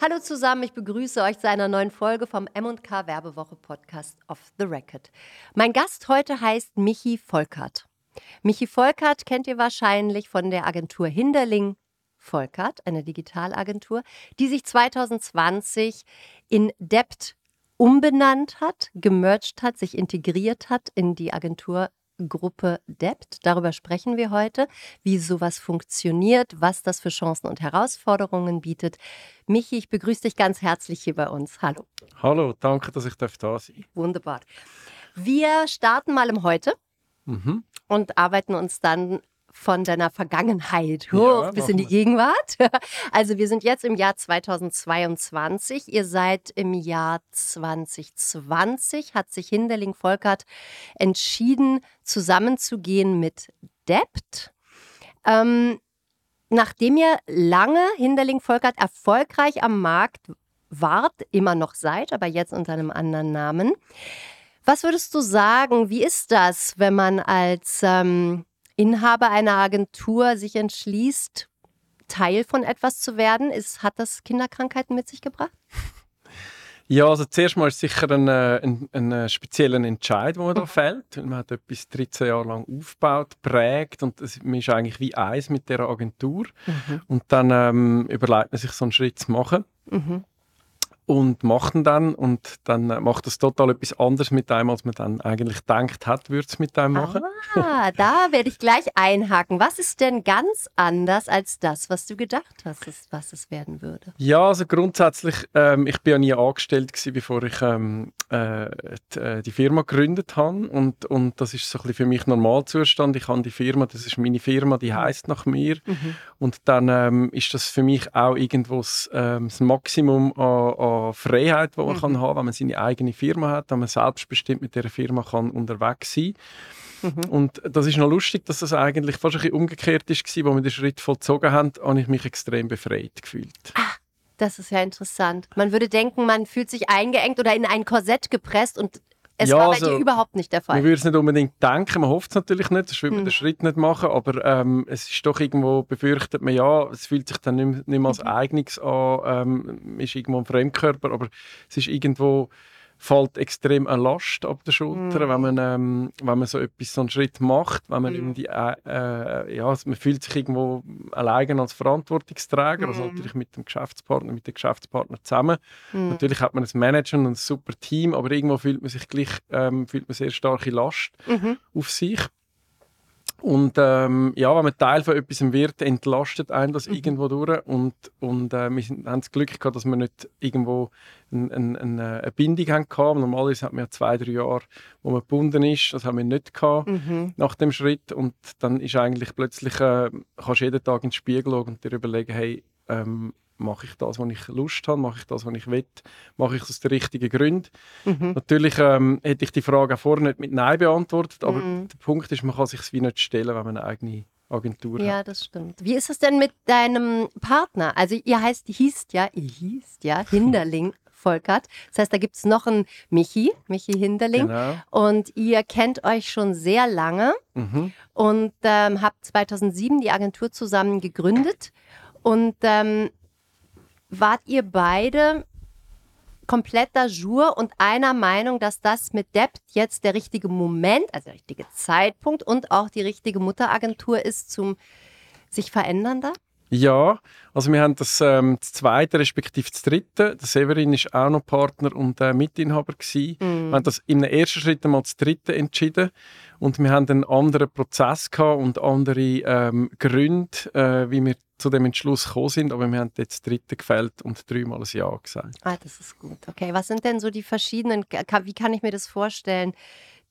Hallo zusammen, ich begrüße euch zu einer neuen Folge vom M&K Werbewoche Podcast Off the Record. Mein Gast heute heißt Michi Volkert. Michi Volkert kennt ihr wahrscheinlich von der Agentur Hinderling Volkert, eine Digitalagentur, die sich 2020 in Debt umbenannt hat, gemerged hat, sich integriert hat in die Agentur Gruppe Debt. Darüber sprechen wir heute, wie sowas funktioniert, was das für Chancen und Herausforderungen bietet. Michi, ich begrüße dich ganz herzlich hier bei uns. Hallo. Hallo, danke, dass ich da sein darf. Wunderbar. Wir starten mal im Heute mhm. und arbeiten uns dann von deiner Vergangenheit hoch ja, bis in die. Gegenwart. Also wir sind jetzt im Jahr 2022. Ihr seid im Jahr 2020, hat sich Hinderling Volkert entschieden, zusammenzugehen mit Debt. Ähm, nachdem ihr lange Hinderling Volkert erfolgreich am Markt wart, immer noch seid, aber jetzt unter einem anderen Namen. Was würdest du sagen, wie ist das, wenn man als ähm, Inhaber einer Agentur sich entschließt, Teil von etwas zu werden? Ist, hat das Kinderkrankheiten mit sich gebracht? Ja, also zuerst mal ist sicher ein, äh, ein, ein, ein spezieller Entscheid, der man da mhm. fällt. Man hat etwas 13 Jahre lang aufgebaut, prägt und es, man ist eigentlich wie eins mit der Agentur. Mhm. Und dann ähm, überlegt man sich so einen Schritt zu machen. Mhm und machen dann und dann macht das total etwas anderes mit einem, als man dann eigentlich denkt hat, würde es mit einem machen. Ah, da werde ich gleich einhaken. Was ist denn ganz anders als das, was du gedacht hast, was es werden würde? Ja, also grundsätzlich, ähm, ich bin ja nie angestellt gewesen, bevor ich ähm, äh, die, äh, die, Firma gegründet habe und, und das ist so ein bisschen für mich Normalzustand. Ich habe die Firma, das ist meine Firma, die heißt nach mir mhm. und dann ähm, ist das für mich auch irgendwo das, ähm, das Maximum an, an Freiheit, die man mhm. kann haben wenn man seine eigene Firma hat, wenn man selbstbestimmt mit der Firma kann unterwegs sein mhm. Und das ist noch lustig, dass das eigentlich fast ein bisschen umgekehrt ist, wo wir den Schritt vollzogen haben, habe ich mich extrem befreit gefühlt. Ah. Das ist ja interessant. Man würde denken, man fühlt sich eingeengt oder in ein Korsett gepresst und es ja, war bei also, dir überhaupt nicht der Fall. Man würde es nicht unbedingt denken, man hofft es natürlich nicht, sonst würde man mhm. den Schritt nicht machen, aber ähm, es ist doch irgendwo, befürchtet man, ja, es fühlt sich dann nicht, nicht mehr als mhm. Eigenes an, ähm, ist irgendwo ein Fremdkörper, aber es ist irgendwo fällt extrem eine Last ab der Schulter, mm. wenn, man, ähm, wenn man so etwas, so einen Schritt macht, wenn man mm. die, äh, äh, ja, man fühlt sich irgendwo alleine als Verantwortungsträger, mm. also mhm. natürlich mit dem Geschäftspartner, mit dem Geschäftspartner zusammen. Mm. Natürlich hat man ein Management und ein super Team, aber irgendwo fühlt man sich gleich, ähm, fühlt man sehr starke Last -hmm. auf sich. Und ähm, ja, wenn man Teil von etwas wird, entlastet einen das mhm. irgendwo durch. Und, und äh, wir haben das Glück gehabt, dass wir nicht irgendwo ein, ein, ein, eine Bindung hatten. Normalerweise hat man ja zwei, drei Jahre, wo man gebunden ist. Das haben wir nicht gehabt mhm. nach dem Schritt. Und dann ist eigentlich plötzlich, äh, kannst jeden Tag in den Spiegel schauen und dir überlegen, hey, ähm, mache ich das, was ich Lust habe, mache ich das, was ich will, mache ich das aus den richtigen Gründen. Mhm. Natürlich ähm, hätte ich die Frage auch vorher nicht mit Nein beantwortet, aber mhm. der Punkt ist, man kann sich es wie nicht stellen, wenn man eine eigene Agentur ja, hat. das stimmt. Wie ist es denn mit deinem Partner? Also ihr heißt, hießt ja, ihr hießt ja Hinderling Volkert. Das heißt, da gibt es noch einen Michi, Michi Hinderling. Genau. Und ihr kennt euch schon sehr lange mhm. und ähm, habt 2007 die Agentur zusammen gegründet. Und ähm, wart ihr beide kompletter Jour und einer Meinung, dass das mit Debt jetzt der richtige Moment, also der richtige Zeitpunkt und auch die richtige Mutteragentur ist zum sich verändern da? Ja, also wir haben das, ähm, das zweite respektive das dritte. Der Severin ist auch noch Partner und äh, Mitinhaber gewesen. Mm. Wir haben das im ersten Schritt einmal das dritte entschieden und wir haben einen anderen Prozess gehabt und andere ähm, Gründe, äh, wie wir zu dem Entschluss gekommen sind, aber wir haben jetzt das dritte gefällt und dreimal ein Ja gesagt. Ah, das ist gut. Okay, was sind denn so die verschiedenen, wie kann ich mir das vorstellen?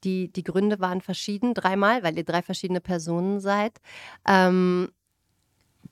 Die, die Gründe waren verschieden, dreimal, weil ihr drei verschiedene Personen seid. Ähm,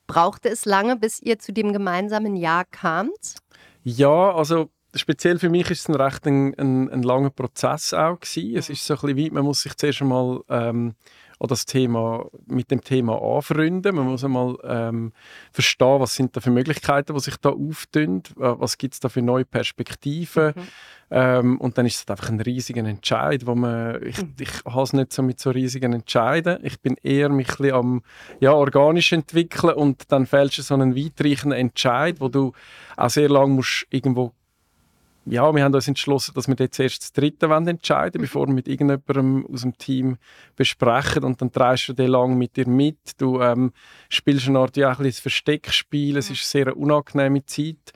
brauchte es lange, bis ihr zu dem gemeinsamen Ja kamt? Ja, also speziell für mich ist es ein recht ein, ein, ein langer Prozess auch gewesen. Es ist so ein bisschen weit, man muss sich zuerst einmal ähm, an das Thema, mit dem Thema anfreunden. Man muss einmal ähm, verstehen, was sind da für Möglichkeiten, die sich da auftun, was gibt es da für neue Perspektiven. Mhm. Ähm, und dann ist es einfach ein riesiger Entscheid, wo man, ich, mhm. ich habe es nicht so mit so riesigen Entscheiden. Ich bin eher mich ein am ja, organisch entwickeln und dann fällst du so einen weitreichenden Entscheid, wo du auch sehr lange musst irgendwo ja, wir haben uns entschlossen, dass wir jetzt erst das dritte wollen entscheiden, mhm. bevor wir mit irgendjemandem aus dem Team besprechen und dann drehst du den lang mit dir mit. Du ähm, spielst eine Art ja, ein bisschen Versteckspiel, es ist eine sehr unangenehme Zeit.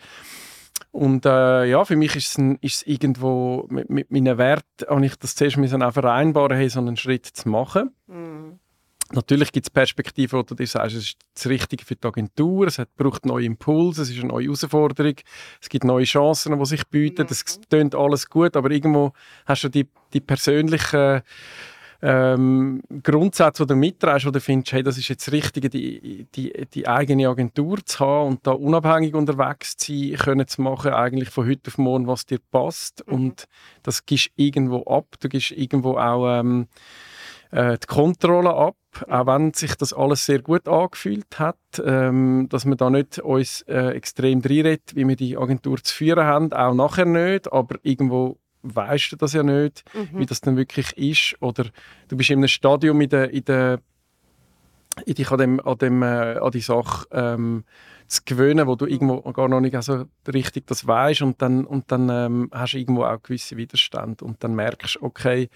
Und äh, ja, für mich ist es, ein, ist es irgendwo, mit, mit meinen Werten habe ich das zuerst auch vereinbaren, hey, so einen Schritt zu machen. Mhm. Natürlich gibt es Perspektiven, wo du dir sagst, es ist das Richtige für die Agentur, es hat, braucht neue Impulse, es ist eine neue Herausforderung, es gibt neue Chancen, die sich bieten, mhm. klingt alles gut, aber irgendwo hast du die, die persönlichen ähm, Grundsätze, die du mitträgst, wo du findest, hey, das ist jetzt das Richtige, die, die, die eigene Agentur zu haben und da unabhängig unterwegs zu sein, können zu machen, eigentlich von heute auf morgen, was dir passt mhm. und das gibst irgendwo ab, du gibst irgendwo auch ähm, äh, die Kontrolle ab, auch wenn sich das alles sehr gut angefühlt hat, ähm, dass wir da nicht uns äh, extrem reinredet, wie wir die Agentur zu führen haben, auch nachher nicht, aber irgendwo weißt du das ja nicht, mhm. wie das dann wirklich ist, oder du bist in einem Stadium in der, in der in dich an, dem, an, dem, äh, an die Sache ähm, zu gewöhnen, wo du irgendwo gar noch nicht so richtig das weißt und dann, und dann ähm, hast du irgendwo auch gewisse Widerstand und dann merkst du, okay,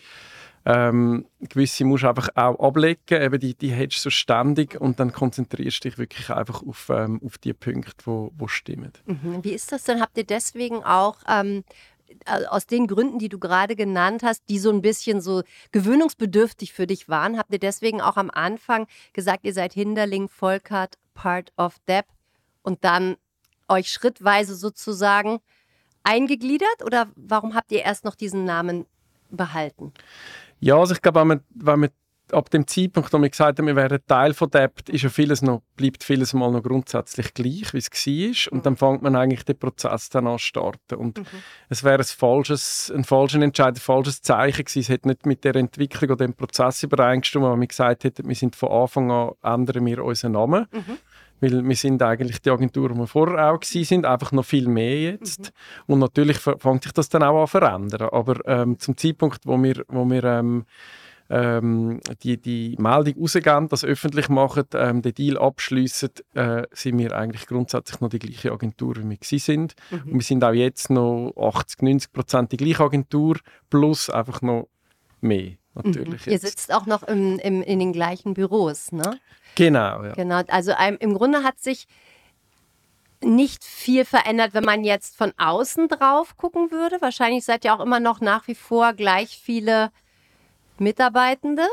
ähm, gewisse musst du einfach auch ablegen, eben die, die hättest du so ständig und dann konzentrierst du dich wirklich einfach auf, ähm, auf die Punkte, wo, wo stimmen. Mhm. Wie ist das denn? Habt ihr deswegen auch ähm, aus den Gründen, die du gerade genannt hast, die so ein bisschen so gewöhnungsbedürftig für dich waren, habt ihr deswegen auch am Anfang gesagt, ihr seid Hinderling, Volkert, Part of Depp und dann euch schrittweise sozusagen eingegliedert? Oder warum habt ihr erst noch diesen Namen behalten? Ja, also ich glaube, wenn man, wenn man ab dem Zeitpunkt, wo wir gesagt haben, wir wären Teil von Debt, ist ja vieles noch, bleibt vieles mal noch grundsätzlich gleich, wie es war. Und mhm. dann fängt man eigentlich den Prozess dann an zu starten. Und mhm. es wäre ein falsches, ein falscher Entscheid, ein falsches Zeichen gewesen. Es hätte nicht mit der Entwicklung oder dem Prozess übereingestimmt, wenn wir gesagt hätten, wir sind von Anfang an, ändern wir unseren Namen. Mhm. Weil wir sind eigentlich die Agentur, die wir vorher auch sind, einfach noch viel mehr jetzt. Mhm. Und natürlich fängt sich das dann auch an zu verändern. Aber ähm, zum Zeitpunkt, wo wir, wo wir ähm, ähm, die, die Meldung rausgeben, das öffentlich machen, ähm, den Deal abschließen, äh, sind wir eigentlich grundsätzlich noch die gleiche Agentur, wie wir sind. Mhm. Und wir sind auch jetzt noch 80, 90 Prozent die gleiche Agentur, plus einfach noch mehr. Natürlich mhm. Ihr sitzt auch noch im, im, in den gleichen Büros, ne? Genau, ja. Genau, also ähm, im Grunde hat sich nicht viel verändert, wenn man jetzt von außen drauf gucken würde. Wahrscheinlich seid ihr auch immer noch nach wie vor gleich viele Mitarbeitende.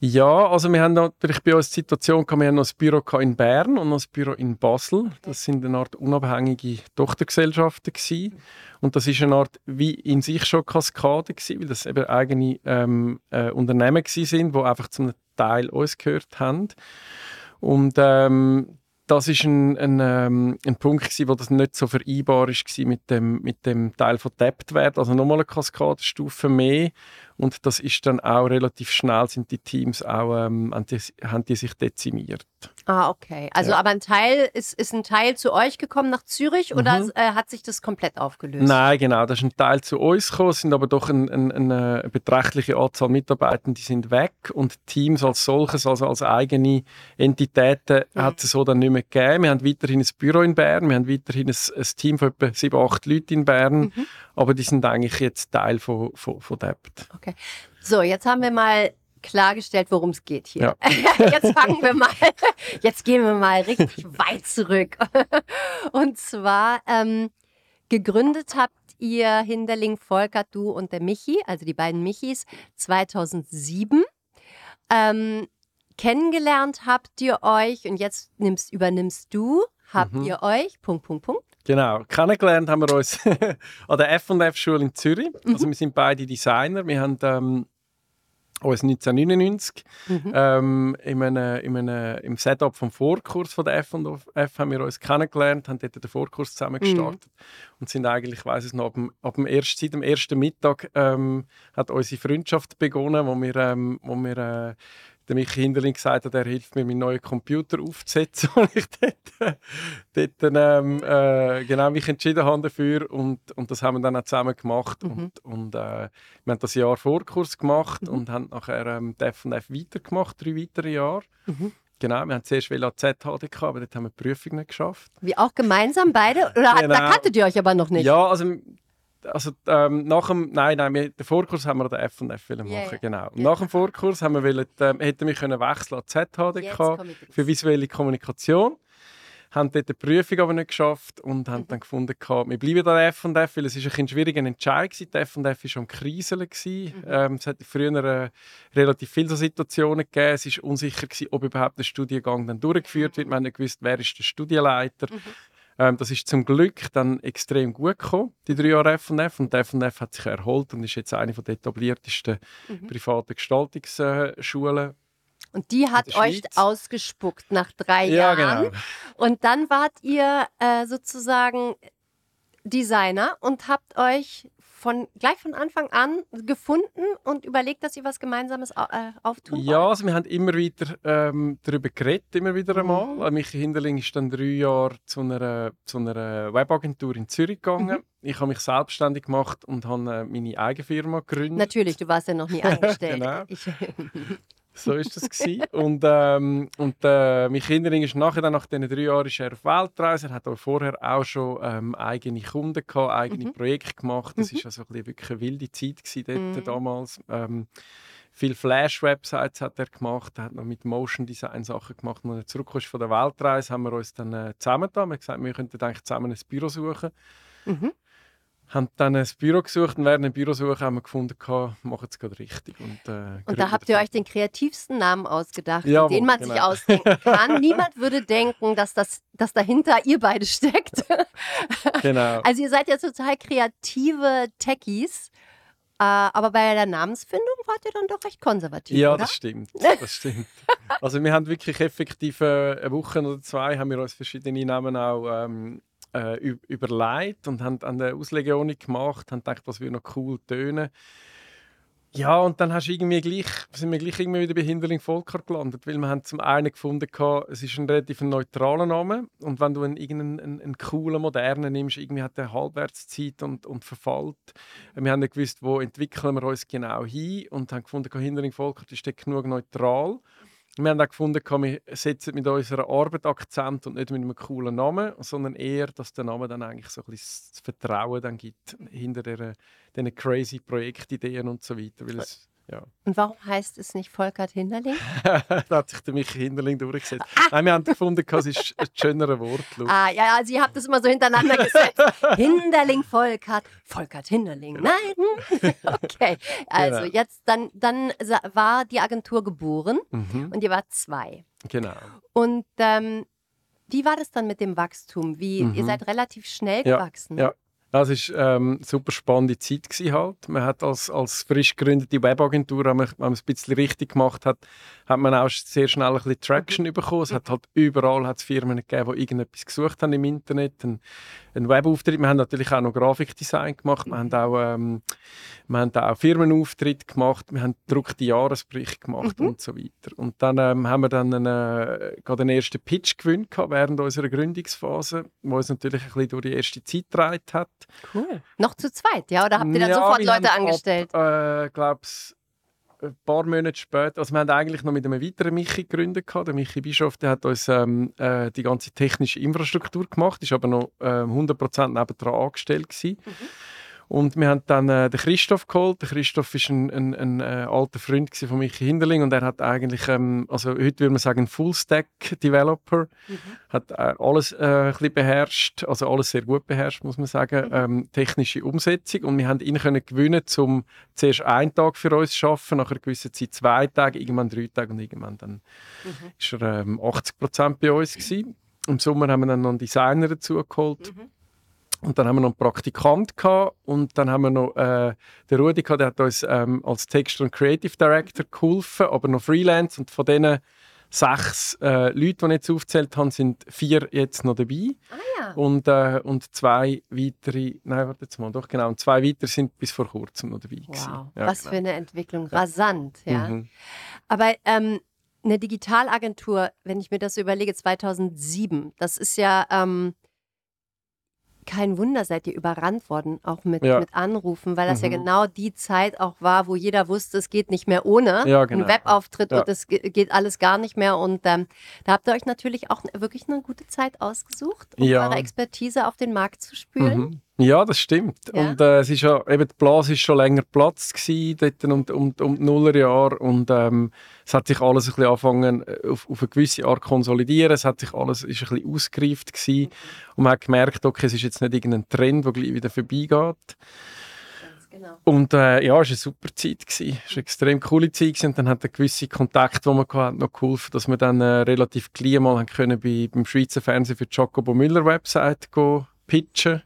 Ja, also wir haben natürlich bei uns die Situation, wir haben noch ein Büro in Bern und noch ein Büro in Basel. Das sind eine Art unabhängige Tochtergesellschaften gewesen. Und das ist eine Art wie in sich schon Kaskade gewesen, weil das eben eigene ähm, äh, Unternehmen sind, die einfach zum Teil uns gehört haben. Und ähm, das ist ein, ein, ähm, ein Punkt, gewesen, wo das nicht so vereinbar war mit dem, mit dem Teil von Debt-Wert. Also nochmal eine Kaskadenstufe mehr. Und das ist dann auch relativ schnell, sind die Teams auch, ähm, haben, die, haben die sich dezimiert. Ah, okay. Also ja. aber ein Teil, ist, ist ein Teil zu euch gekommen nach Zürich mhm. oder äh, hat sich das komplett aufgelöst? Nein, genau. Das ist ein Teil zu uns gekommen, sind aber doch ein, ein, eine beträchtliche Anzahl Mitarbeiter, die sind weg und Teams als solches, also als eigene Entitäten, mhm. hat es so dann nicht mehr gegeben. Wir haben weiterhin ein Büro in Bern, wir haben weiterhin ein, ein Team von etwa sieben, acht Leuten in Bern, mhm. aber die sind eigentlich jetzt Teil von, von, von Debt. Okay. Okay. So, jetzt haben wir mal klargestellt, worum es geht hier. Ja. jetzt fangen wir mal, jetzt gehen wir mal richtig weit zurück. Und zwar ähm, gegründet habt ihr Hinderling Volker, du und der Michi, also die beiden Michis, 2007. Ähm, kennengelernt habt ihr euch und jetzt nimmst, übernimmst du, habt mhm. ihr euch, Punkt, Punkt, Punkt. Genau, kennengelernt haben wir uns an der F&F-Schule in Zürich. Mhm. Also wir sind beide Designer. Wir haben ähm, uns 1999. Mhm. Ähm, in einem, in einem, Im Setup vom Vorkurs von der F&F haben wir uns kennengelernt, haben dort den Vorkurs zusammen gestartet mhm. und sind eigentlich, ich weiss es noch, ab dem, ab dem ersten, seit dem ersten Mittag ähm, hat unsere Freundschaft begonnen, wo wir, ähm, wo wir äh, der Michi Hinderling gesagt hat, er hilft mir, meinen neuen Computer aufzusetzen. Und ich dort, dort ähm, äh, genau mich entschieden habe dafür. Und, und das haben wir dann auch zusammen gemacht. Mhm. Und, und äh, wir haben das Jahr Vorkurs gemacht mhm. und haben nachher ähm, DEF und F weitergemacht, drei weitere Jahre. Mhm. Genau, wir haben zuerst ZHD gehabt, aber dort haben wir die Prüfung nicht geschafft. Wie auch gemeinsam beide? Oder genau. da kanntet ihr euch aber noch nicht? Ja, also also ähm, nach dem, nein, nein, wir, den Vorkurs haben wir den F und F machen, yeah, genau. Yeah. Nach dem Vorkurs haben wir wollen, ähm, hätten wir können wechseln an ZHDK für visuelle Kommunikation. Haben dort die Prüfung aber nicht geschafft und haben mhm. dann gefunden, wir bleiben an F und F, weil es ist ein, ein schwieriger Entscheid war. Die F und F war schon Kriseln. Mhm. Ähm, es hat früher äh, relativ viele so Situationen gegeben. Es war unsicher, gewesen, ob überhaupt der Studiengang dann durchgeführt wird. Wir haben nicht gewusst, wer ist der Studienleiter. Mhm. Ähm, das ist zum Glück dann extrem gut gekommen, die drei Jahre F&F. Und die F&F hat sich erholt und ist jetzt eine der etabliertesten mhm. privaten Gestaltungsschulen. Und die hat euch ausgespuckt nach drei ja, Jahren. Genau. Und dann wart ihr äh, sozusagen Designer und habt euch von, gleich von Anfang an gefunden und überlegt, dass ihr was Gemeinsames äh, auftun Ja, also wir haben immer wieder ähm, darüber geredet, immer wieder einmal. Mhm. Michi Hinderling ist dann drei Jahre zu einer, zu einer Webagentur in Zürich gegangen. Mhm. Ich habe mich selbstständig gemacht und habe äh, meine eigene Firma gegründet. Natürlich, du warst ja noch nie angestellt. genau. So ist das gewesen. und ähm, und äh, mein Kinderling ist nachher dann nach diesen drei Jahren ist er auf Weltreise. Er hat aber vorher auch schon ähm, eigene Kunden gehabt, eigene mhm. Projekte gemacht. Das mhm. ist also ein wirklich eine wilde Zeit gewesen dort mhm. damals. Ähm, viele Flash-Websites hat er gemacht, er hat noch mit Motion Design Sachen gemacht. Und als er zurück von der Weltreise, haben wir uns dann äh, zusammengetan. Wir haben gesagt, wir könnten eigentlich zusammen ein Büro suchen. Mhm haben dann ein Büro gesucht und während dem Bürosuche haben wir gefunden, machen es gerade richtig. Und, äh, und da habt ihr euch den kreativsten Namen ausgedacht, ja, den man genau. sich ausdenken kann. Niemand würde denken, dass, das, dass dahinter ihr beide steckt. genau. Also ihr seid ja total kreative Techies. Äh, aber bei der Namensfindung wart ihr dann doch recht konservativ. Ja, oder? das stimmt. Das stimmt. also wir haben wirklich effektiv äh, eine Woche oder zwei haben wir uns verschiedene Namen auch ähm, äh, überlegt und haben an der Auslegeordnung gemacht, haben gedacht, was würde noch cool tönen. Ja, und dann hast irgendwie gleich, sind wir gleich irgendwie wieder bei Hinderling Volker gelandet, weil wir haben zum einen gefunden, es ist ein relativ neutraler Name und wenn du einen, einen, einen coolen, modernen nimmst, irgendwie hat der Halbwertszeit und, und verfällt. Wir haben nicht gewusst, wo entwickeln wir uns genau hin und haben gefunden, Hinderling Volker ist genug neutral wir haben auch gefunden, wir setzen mit unserer Arbeit Akzent und nicht mit einem coolen Namen, sondern eher, dass der Name dann eigentlich so ein bisschen das Vertrauen dann gibt hinter diesen crazy Projektideen und so weiter. Weil es ja. Und warum heißt es nicht Volkert Hinderling? da hat sich der Michi Hinderling durchgesetzt. Ah. Nein, wir haben gefunden, es ist ein schönerer Wortlaut. Ah, ja, also ihr habt das immer so hintereinander gesetzt. Hinderling Volkert, Volkert Hinderling. Nein. okay. Also genau. jetzt, dann, dann war die Agentur geboren mhm. und ihr wart zwei. Genau. Und ähm, wie war das dann mit dem Wachstum? Wie, mhm. Ihr seid relativ schnell gewachsen. Ja, ja. Das war ähm, eine super spannende Zeit. Halt. Man hat als, als frisch gegründete Webagentur, wenn man, wenn man es ein bisschen richtig gemacht hat, hat man auch sehr schnell ein bisschen Traction mhm. bekommen. Es hat halt überall hat's Firmen gegeben, die irgendetwas gesucht haben im Internet. Ein, ein Webauftritt. Wir haben natürlich auch noch Grafikdesign gemacht. Wir haben auch, ähm, wir haben auch Firmenauftritt gemacht. Wir haben gedruckte Jahresberichte gemacht mhm. und so weiter. Und dann ähm, haben wir dann einen, äh, gerade den ersten Pitch gewöhnt während unserer Gründungsphase, wo uns natürlich ein bisschen durch die erste Zeit getragen hat. Cool. Noch zu zweit, ja? Oder habt ihr dann ja, sofort Leute angestellt? Ich äh, glaube ein paar Monate später, also wir haben eigentlich noch mit einem weiteren Michi gegründet. Der Michi Bischof der hat uns ähm, äh, die ganze technische Infrastruktur gemacht, ist aber noch äh, 100% nebendran angestellt gewesen. Mhm. Und wir haben dann äh, den Christoph geholt. Der Christoph ist ein, ein, ein, ein äh, alter Freund von Michi Hinderling und er hat eigentlich, ähm, also heute würde man sagen, Full-Stack-Developer. Mhm. Hat äh, alles äh, ein bisschen beherrscht, also alles sehr gut beherrscht, muss man sagen. Mhm. Ähm, technische Umsetzung. Und wir haben ihn können gewinnen, um zuerst einen Tag für uns zu arbeiten, nach einer gewissen Zeit zwei Tage, irgendwann drei Tage und irgendwann dann mhm. ist er ähm, 80 Prozent bei uns gewesen. Im Sommer haben wir dann noch einen Designer dazu geholt. Mhm Und dann haben wir noch einen Praktikant gehabt und dann haben wir noch äh, den Rudi gehabt, der hat uns ähm, als Text- und Creative Director geholfen, aber noch Freelance und von diesen sechs äh, Leute, die jetzt aufgezählt haben, sind vier jetzt noch dabei. Ah ja. Und, äh, und zwei weitere, nein, warte jetzt mal, doch genau, und zwei weitere sind bis vor kurzem noch dabei. Wow, Ja, was genau. für eine Entwicklung. Rasant, ja. Mhm. Aber ähm, eine Digitalagentur, wenn ich mir das überlege, 2007, das ist ja ähm, kein Wunder, seid ihr überrannt worden, auch mit, Ja. mit Anrufen, weil das ja Mhm. genau die Zeit auch war, wo jeder wusste, es geht nicht mehr ohne Ja, genau. einen Webauftritt Ja. und es ge- geht alles gar nicht mehr. Und ähm, da habt ihr euch natürlich auch wirklich eine gute Zeit ausgesucht, um Ja. eure Expertise auf den Markt zu spülen. Mhm. Ja, das stimmt. Ja. Und äh, es ist ja, eben die Blase ist schon länger Platz gewesen, dort um, um, um die Nullerjahre und ähm, es hat sich alles ein bisschen angefangen äh, auf, auf eine gewisse Art konsolidieren. Es hat sich alles ist ein bisschen ausgereift gewesen und man hat gemerkt, okay, es ist jetzt nicht irgendein Trend, der gleich wieder vorbeigeht. Genau. Und äh, ja, es war eine super Zeit. Gewesen. Es war eine extrem coole Zeit. Gewesen. Und dann hat der gewisse Kontakt, den man hatte, noch geholfen, dass wir dann äh, relativ gleich mal haben können bei, beim Schweizer Fernsehen für die Jacobo Müller Website go pitchen.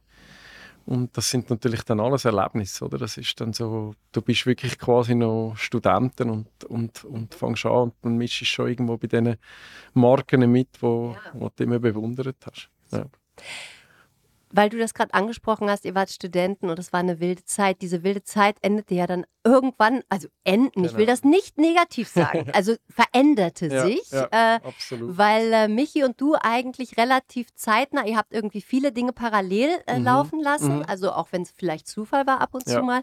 Und das sind natürlich dann alles Erlebnisse, oder? Das ist dann so, du bist wirklich quasi noch Studenten und, und, und fängst an und dann mischst schon irgendwo bei diesen Marken mit, wo, Ja. wo du immer bewundert hast. Ja. Weil du das gerade angesprochen hast, ihr wart Studenten und es war eine wilde Zeit. Diese wilde Zeit endete ja dann irgendwann, also enden, ich will Genau. das nicht negativ sagen, also veränderte Ja, sich. ja. Äh, Absolut. weil äh, Michi und du eigentlich relativ zeitnah, ihr habt irgendwie viele Dinge parallel äh, Mhm, laufen lassen, mhm. also auch wenn es vielleicht Zufall war ab und zu Ja. mal,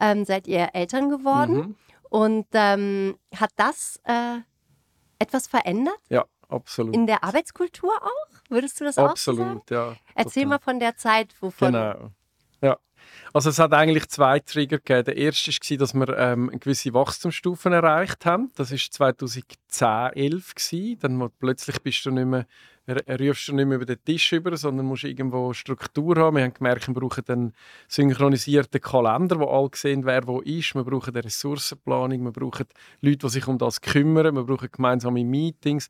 ähm, seid ihr Eltern geworden. Mhm. Und ähm, hat das äh, etwas verändert Ja, absolut. in der Arbeitskultur auch? Würdest du das auch so sagen? Absolut, ja. Erzähl total. mal von der Zeit, wovon. Genau. Ja. Also es hat eigentlich zwei Trigger gegeben. Der erste war, dass wir ähm, eine gewisse Wachstumsstufen erreicht haben. Das war 2010, 11 gewesen. Dann plötzlich bist du nicht mehr, rufst du nicht mehr über den Tisch über, sondern musst irgendwo Struktur haben. Wir haben gemerkt, wir brauchen einen synchronisierten Kalender, wo alle sehen, wer wo ist. Wir brauchen eine Ressourcenplanung. Wir brauchen Leute, die sich um das kümmern. Wir brauchen gemeinsame Meetings.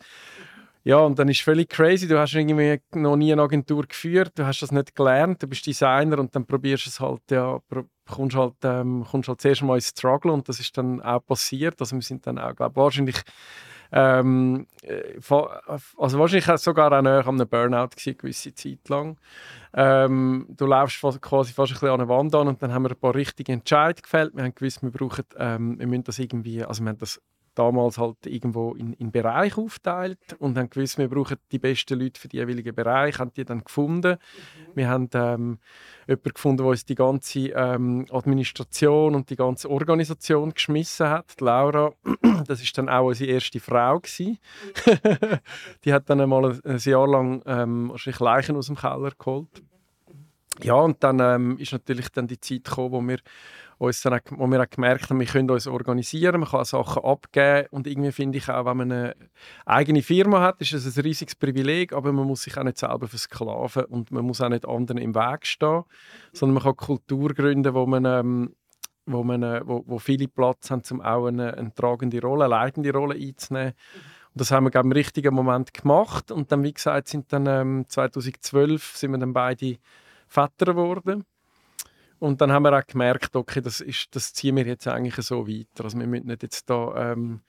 Ja, und dann ist völlig crazy. Du hast irgendwie noch nie eine Agentur geführt, du hast das nicht gelernt, du bist Designer und dann probierst es halt, ja, kommst halt, ähm, kommst halt zuerst mal ins Struggle und das ist dann auch passiert. Also wir sind dann auch, glaube wahrscheinlich ähm, äh, fa- also wahrscheinlich sogar auch näher an einem Burnout gewesen, gewisse Zeit lang. Ähm, du läufst quasi fast ein bisschen an eine Wand an und dann haben wir ein paar richtige Entscheidungen gefällt. Wir haben gewusst, wir brauchen, ähm, wir müssen das irgendwie, also wir haben das damals halt irgendwo in, in Bereich aufteilt und haben gewusst, wir brauchen die besten Leute für die jeweiligen Bereich, haben die dann gefunden. Wir haben ähm, jemanden gefunden, der uns die ganze ähm, Administration und die ganze Organisation geschmissen hat, die Laura. Das ist dann auch unsere erste Frau gewesen. die hat dann einmal ein, ein Jahr lang ähm, wahrscheinlich Leichen aus dem Keller geholt. Ja, und dann ähm, ist natürlich dann die Zeit gekommen, wo wir uns dann wo wir auch gemerkt haben, wir können uns organisieren, man kann Sachen abgeben und irgendwie finde ich auch, wenn man eine eigene Firma hat, ist es ein riesiges Privileg, aber man muss sich auch nicht selber versklaven und man muss auch nicht anderen im Weg stehen, sondern man kann Kultur gründen, wo man ähm, wo, man, äh, wo, wo viele Platz haben, um auch eine, eine tragende Rolle, eine leitende Rolle einzunehmen. Und das haben wir glaub, ich, im richtigen Moment gemacht. Und dann, wie gesagt, sind dann ähm, 2012 sind wir dann beide Väter geworden. Und dann haben wir auch gemerkt, okay, das, ist, das ziehen wir jetzt eigentlich so weiter. Also wir müssen nicht jetzt da ähm,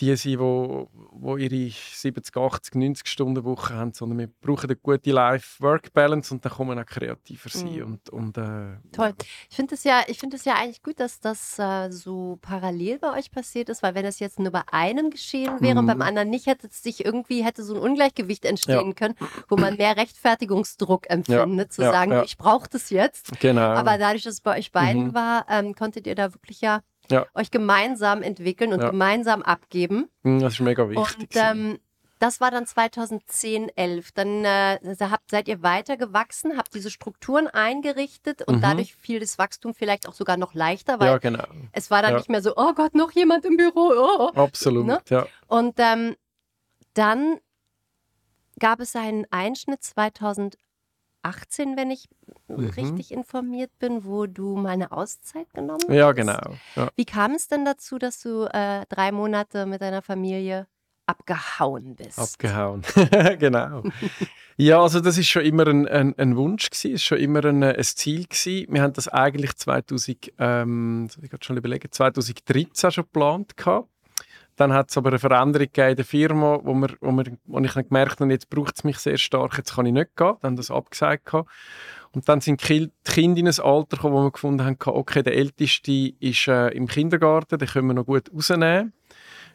die sein, die wo, wo ihre 70, 80, 90 Stunden Woche haben, sondern wir brauchen eine gute Life-Work-Balance und dann kann man auch kreativer sein. Mhm. Und, und, äh, Toll. Ich finde es ja, ich es ja eigentlich gut, dass das äh, so parallel bei euch passiert ist, weil wenn es jetzt nur bei einem geschehen wäre und beim Mhm. anderen nicht, hätte es sich irgendwie hätte so ein Ungleichgewicht entstehen können, wo man mehr Rechtfertigungsdruck empfindet, zu ja, sagen, ja. ich brauche das jetzt. Genau. Aber dadurch, dass es bei euch beiden Mhm. war, ähm, konntet ihr da wirklich ja, Ja. euch gemeinsam entwickeln und Ja. gemeinsam abgeben. Mm, das ist mega wichtig. Und ähm, das war dann 2010, 11. Dann äh, habt, seid ihr weiter gewachsen, habt diese Strukturen eingerichtet und Mhm. dadurch fiel das Wachstum vielleicht auch sogar noch leichter, weil ja, genau. es war dann Ja. nicht mehr so, oh Gott, noch jemand im Büro. Oh. Absolut, Ne? ja. Und ähm, dann gab es einen Einschnitt 2018, wenn ich Mhm. richtig informiert bin, wo du mal eine Auszeit genommen hast. Ja, genau. Ja. Wie kam es denn dazu, dass du äh, drei Monate mit deiner Familie abgehauen bist? Abgehauen. genau. Ja, also das ist schon immer ein, ein, ein Wunsch gewesen, ist schon immer ein, ein Ziel gewesen. Wir haben das eigentlich 2000, ähm, ich schon überlegen, 2013 schon geplant gehabt. Dann hat es aber eine Veränderung in der Firma, wo, wir, wo, wir, wo ich dann gemerkt habe, jetzt braucht es mich sehr stark, jetzt kann ich nicht gehen. Dann haben das abgesagt. Und dann sind die Kinder in ein Alter gekommen, wo wir gefunden haben, okay, der Älteste ist äh, im Kindergarten, den können wir noch gut rausnehmen.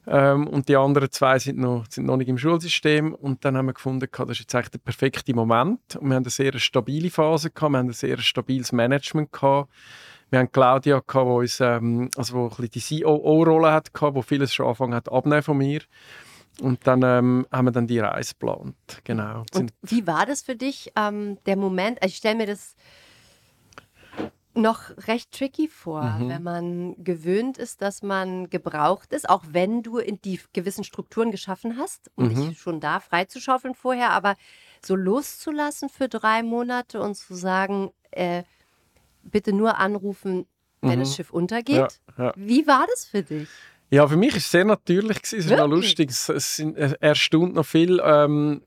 Ähm, und die anderen zwei sind noch, sind noch nicht im Schulsystem. Und dann haben wir gefunden, das ist jetzt eigentlich der perfekte Moment. Und wir haben eine sehr stabile Phase gehabt, wir haben ein sehr stabiles Management gehabt. Wir haben Claudia, die uns, ähm, also wo ein die COO-Rolle hatte, wo vieles schon angefangen hat abnehmen von mir. Und dann ähm, haben wir dann die Reise geplant. Genau. Und wie war das für dich, ähm, der Moment? Also ich stelle mir das noch recht tricky vor, mhm. wenn man gewöhnt ist, dass man gebraucht ist, auch wenn du in die gewissen Strukturen geschaffen hast und mhm. dich schon da freizuschaufeln vorher, aber so loszulassen für drei Monate und zu sagen, äh, bitte nur anrufen, wenn mhm. das Schiff untergeht. Ja, ja. Wie war das für dich? Ja, für mich ist es sehr natürlich. Gewesen. Es ist noch lustig. Es, es, es erstaunt noch viel. Ähm,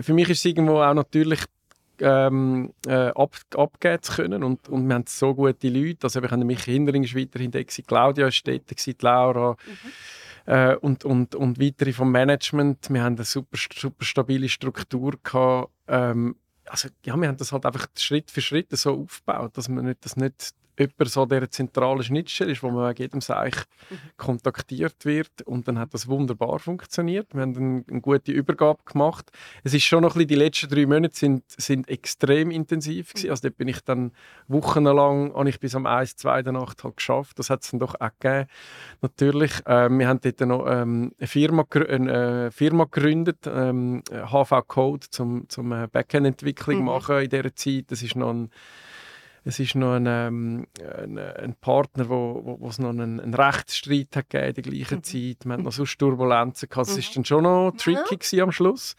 für mich ist es irgendwo auch natürlich, ähm, äh, ab, abgeben zu können. Und, und wir haben so gute Leute. Also, wir haben Michi Hindering weiterhin da, Claudia war dort, Laura. Mhm. Äh, und, und, und weitere vom Management. Wir haben eine super, super stabile Struktur gehabt. Ähm, also, ja, wir haben das halt einfach Schritt für Schritt so aufgebaut, dass man nicht, das nicht jemand so der zentrale Schnittstelle ist, wo man wegen jedem Seich kontaktiert wird und dann hat das wunderbar funktioniert. Wir haben eine, eine gute Übergabe gemacht. Es ist schon noch ein bisschen, die letzten drei Monate sind, sind extrem intensiv gewesen. Also dort bin ich dann wochenlang, habe ich bis um 1, 2 der Nacht halt geschafft. Das hat es dann doch auch gegeben. Natürlich, äh, wir haben dort noch ähm, eine, Firma, eine äh, Firma gegründet, ähm, HV Code, zum, zum äh, Backend-Entwicklung mhm. machen in dieser Zeit. Das ist noch ein es ist noch ein, ähm, ein, ein Partner, wo, wo, wo es noch einen, einen Rechtsstreit hat in der gleichen mhm. Zeit. Wir hatten noch sonst Turbulenzen gehabt. Es mhm. war dann schon noch tricky ja. am Schluss.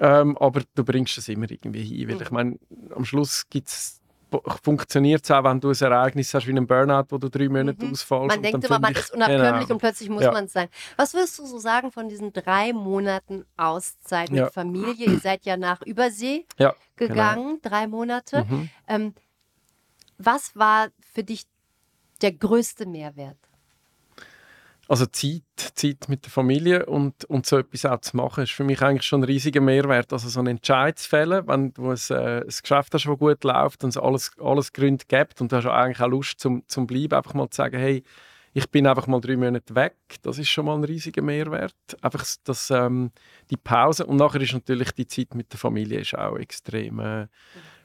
Ähm, aber du bringst es immer irgendwie hin. Weil mhm. ich meine, am Schluss funktioniert es auch, wenn du ein Ereignis hast wie einen Burnout, wo du drei Monate mhm. ausfallst. Man denkt immer, man ist unabkömmlich genau. und plötzlich muss ja. man es sein. Was würdest du so sagen von diesen drei Monaten Auszeit mit ja. Familie? Ihr seid ja nach Übersee ja, genau. gegangen, genau. drei Monate. Mhm. Ähm, was war für dich der größte Mehrwert? Also Zeit, Zeit mit der Familie und, und so etwas auch zu machen, ist für mich eigentlich schon ein riesiger Mehrwert. Also so einen Entscheid zu fällen, wenn du ein, äh, ein Geschäft hast, das gut läuft und es alles, alles Gründe gibt und du hast eigentlich auch Lust zum, zum Bleiben, einfach mal zu sagen, hey, ich bin einfach mal drei Monate weg. Das ist schon mal ein riesiger Mehrwert. Einfach das, ähm, die Pause und nachher ist natürlich die Zeit mit der Familie ist auch extrem äh,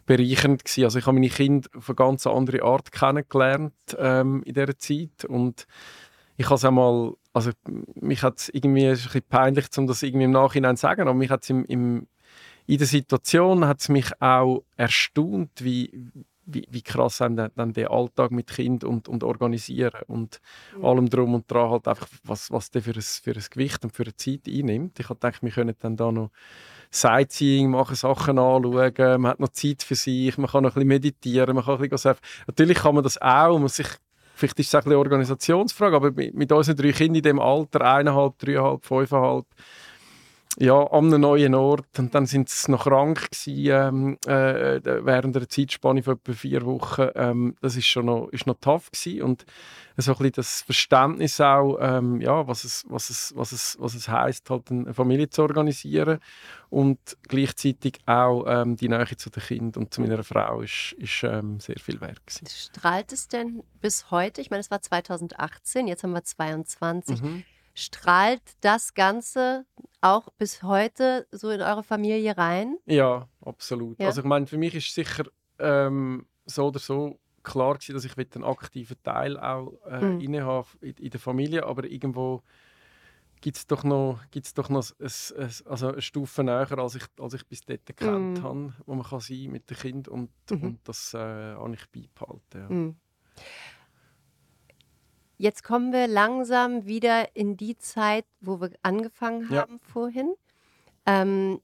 bereichernd gewesen. Also ich habe meine Kinder auf eine ganz andere Art kennengelernt ähm, in dieser Zeit und ich habe es einmal, also mich hat es irgendwie, ist ein bisschen peinlich, um das irgendwie im Nachhinein zu sagen, aber mich hat es im, im, in der Situation hat es mich auch erstaunt, wie, wie, wie krass dann, dann der Alltag mit Kind und, und organisieren und mhm. allem drum und dran halt einfach, was, was der für ein, für ein Gewicht und für eine Zeit einnimmt. Ich habe gedacht, wir können dann da noch Sightseeing machen, Sachen anschauen, man hat noch Zeit für sich, man kann noch ein bisschen meditieren, man kann ein bisschen Natürlich kann man das auch, muss sich Vielleicht ist es auch eine Organisationsfrage, aber mit, mit unseren drei Kindern in dem Alter, eineinhalb, dreieinhalb, fünfeinhalb, ja, an einem neuen Ort. Und dann sind sie noch krank gewesen, ähm, äh, während einer Zeitspanne von etwa vier Wochen. Ähm, das ist schon noch, ist noch tough gewesen. Und so ein bisschen das Verständnis auch, ähm, ja, was es, was es, was es, was es heisst, halt eine Familie zu organisieren. Und gleichzeitig auch ähm, die Nähe zu den Kindern und zu meiner Frau ist, ist ähm, sehr viel wert gewesen. Strahlt es denn bis heute? Ich meine, es war 2018, jetzt haben wir 2022. Mhm strahlt das Ganze auch bis heute so in eure Familie rein? Ja, absolut. Ja. Also ich meine, für mich ist sicher ähm, so oder so klar gewesen, dass ich einen aktiven Teil auch äh, mhm. in, in der Familie, aber irgendwo gibt es doch noch, gibt's doch noch ein, ein, also eine Stufe näher, als ich, als ich bis dort gekannt mm. habe, wo man kann sein mit dem Kind und, mhm. und das äh, habe ich beibehalten. Ja. Mm. Jetzt kommen wir langsam wieder in die Zeit, wo wir angefangen haben ja. vorhin. Ähm,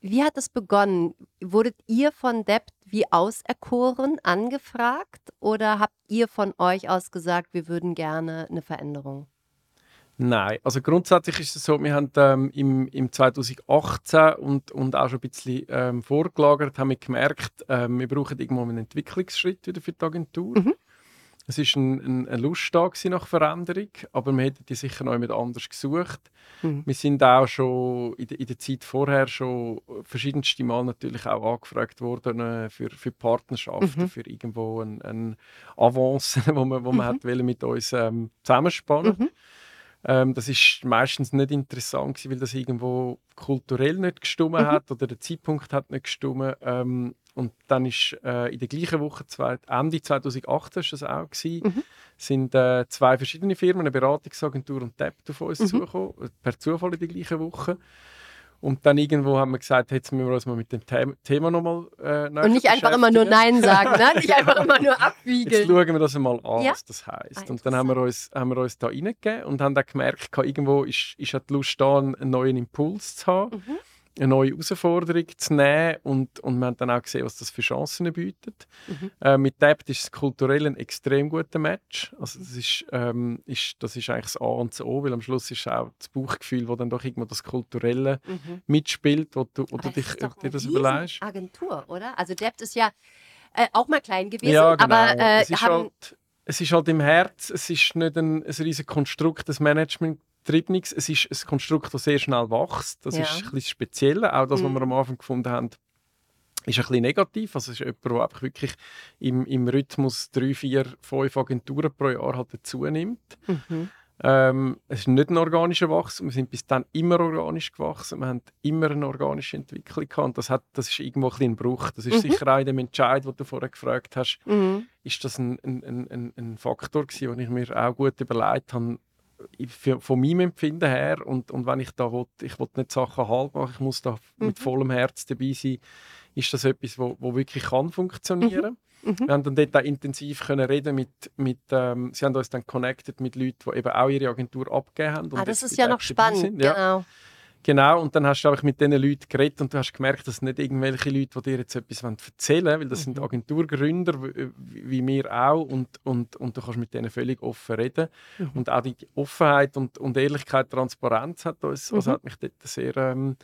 wie hat es begonnen? Wurdet ihr von Debt wie auserkoren angefragt oder habt ihr von euch aus gesagt, wir würden gerne eine Veränderung? Nein, also grundsätzlich ist es so, wir haben ähm, im, im 2018 und, und auch schon ein bisschen ähm, vorgelagert, haben wir gemerkt, ähm, wir brauchen irgendwo einen Entwicklungsschritt wieder für die Agentur. Mhm. Es war ein, ein, Lust da nach Veränderung, aber wir hätten die sicher noch jemand anders gesucht. Mhm. Wir sind auch schon in, de, in der Zeit vorher schon verschiedenste Mal natürlich auch angefragt worden äh, für, für Partnerschaften, mhm. für irgendwo ein, ein Avance, wo man, wo man mhm. hat mit uns ähm, zusammenspannen mhm. Ähm, das ist meistens nicht interessant gewesen, weil das irgendwo kulturell nicht gestimmt mhm. hat oder der Zeitpunkt hat nicht gestimmt. Ähm, und dann ist äh, in der gleichen Woche, zwei, Ende 2018 ist das auch gewesen, mhm. sind äh, zwei verschiedene Firmen, eine Beratungsagentur und Debt auf uns mhm. zugekommen, per Zufall in der gleichen Woche. Und dann irgendwo haben wir gesagt, jetzt müssen wir uns mal mit dem The Thema nochmal äh, Und nicht einfach immer nur Nein sagen, ne? nicht einfach immer nur abwiegeln. Jetzt schauen wir das mal an, ja? was das heisst. Und dann haben wir uns, haben wir uns da reingegeben und haben dann gemerkt, irgendwo ist, ist die Lust da, einen neuen Impuls zu haben. Mhm eine neue Herausforderung zu nehmen und, und wir haben dann auch gesehen, was das für Chancen bietet. Mhm. Äh, mit Debt ist es kulturell ein extrem guter Match. Also das ist, ähm, ist, das ist eigentlich das A und das O, weil am Schluss ist auch das Bauchgefühl, wo dann doch irgendwo das Kulturelle mhm. mitspielt, wo du, wo du dich, dir das überlegst. Agentur, oder? Also Debt ist ja äh, auch mal klein gewesen, ja, genau. aber äh, es, ist halt, es ist halt im Herz, es ist nicht ein, ein riesiges Konstrukt, das Management Tribnix. Es ist ein Konstrukt, das sehr schnell wächst. Das ja. ist ein bisschen speziell. Auch das, mhm. was wir am Anfang gefunden haben, ist ein bisschen negativ. Also es ist jemand, der einfach wirklich im, im Rhythmus drei, vier, fünf Agenturen pro Jahr halt dazu nimmt. Mhm. Ähm, es ist nicht ein organischer Wachstum. Wir sind bis dann immer organisch gewachsen. Wir haben immer eine organische Entwicklung gehabt. Und das, hat, das ist irgendwo ein, ein Bruch. Das ist mhm. sicher auch in dem Entscheid, den du vorher gefragt hast. Mhm. Ist das ein, ein, ein, ein Faktor gewesen, den ich mir auch gut überlegt habe, für, von meinem Empfinden her und, und wenn ich da will, ich will nicht Sachen halb machen, ich muss da mhm. mit vollem Herz dabei sein, ist das etwas, wo, wo wirklich kann funktionieren. Mhm. Mhm. Wir haben dann dort auch intensiv können reden mit, mit ähm, sie haben uns dann connected mit Leuten, die eben auch ihre Agentur abgegeben haben. ah, das ist ja noch spannend, sind. Ja. Genau. Und dann hast du mit diesen Leuten geredet und du hast gemerkt, dass nicht irgendwelche Leute, die dir jetzt etwas erzählen wollen, weil das mhm. sind Agenturgründer, wie wir auch, und, und, und du kannst mit denen völlig offen reden. Mhm. Und auch die Offenheit und, und Ehrlichkeit, Transparenz hat uns, also mhm. also hat mich dort sehr ähm,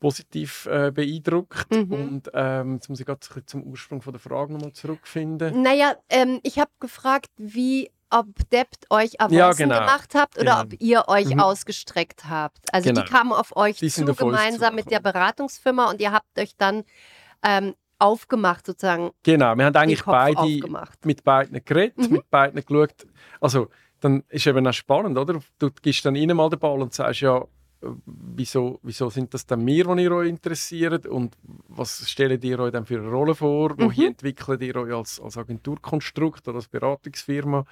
positiv äh, beeindruckt. Mhm. Und ähm, jetzt muss ich gerade zum Ursprung von der Frage nochmal zurückfinden. Naja, ähm, ich habe gefragt, wie ob Debt euch Avancen ja, genau. gemacht habt oder genau. ob ihr euch mhm. ausgestreckt habt. Also genau. die kamen auf euch die zu, gemeinsam mit der Beratungsfirma und ihr habt euch dann ähm, aufgemacht sozusagen. Genau, wir haben eigentlich beide mit beiden geredet, mhm. mit beiden geschaut. Also dann ist eben auch spannend, oder? Du gibst dann ihnen mal den Ball und sagst ja, wieso, wieso sind das dann wir, die ihr euch interessiert und was stellt ihr euch dann für eine Rolle vor? Mhm. Wohin entwickelt ihr euch als, als Agenturkonstrukt oder als Beratungsfirma?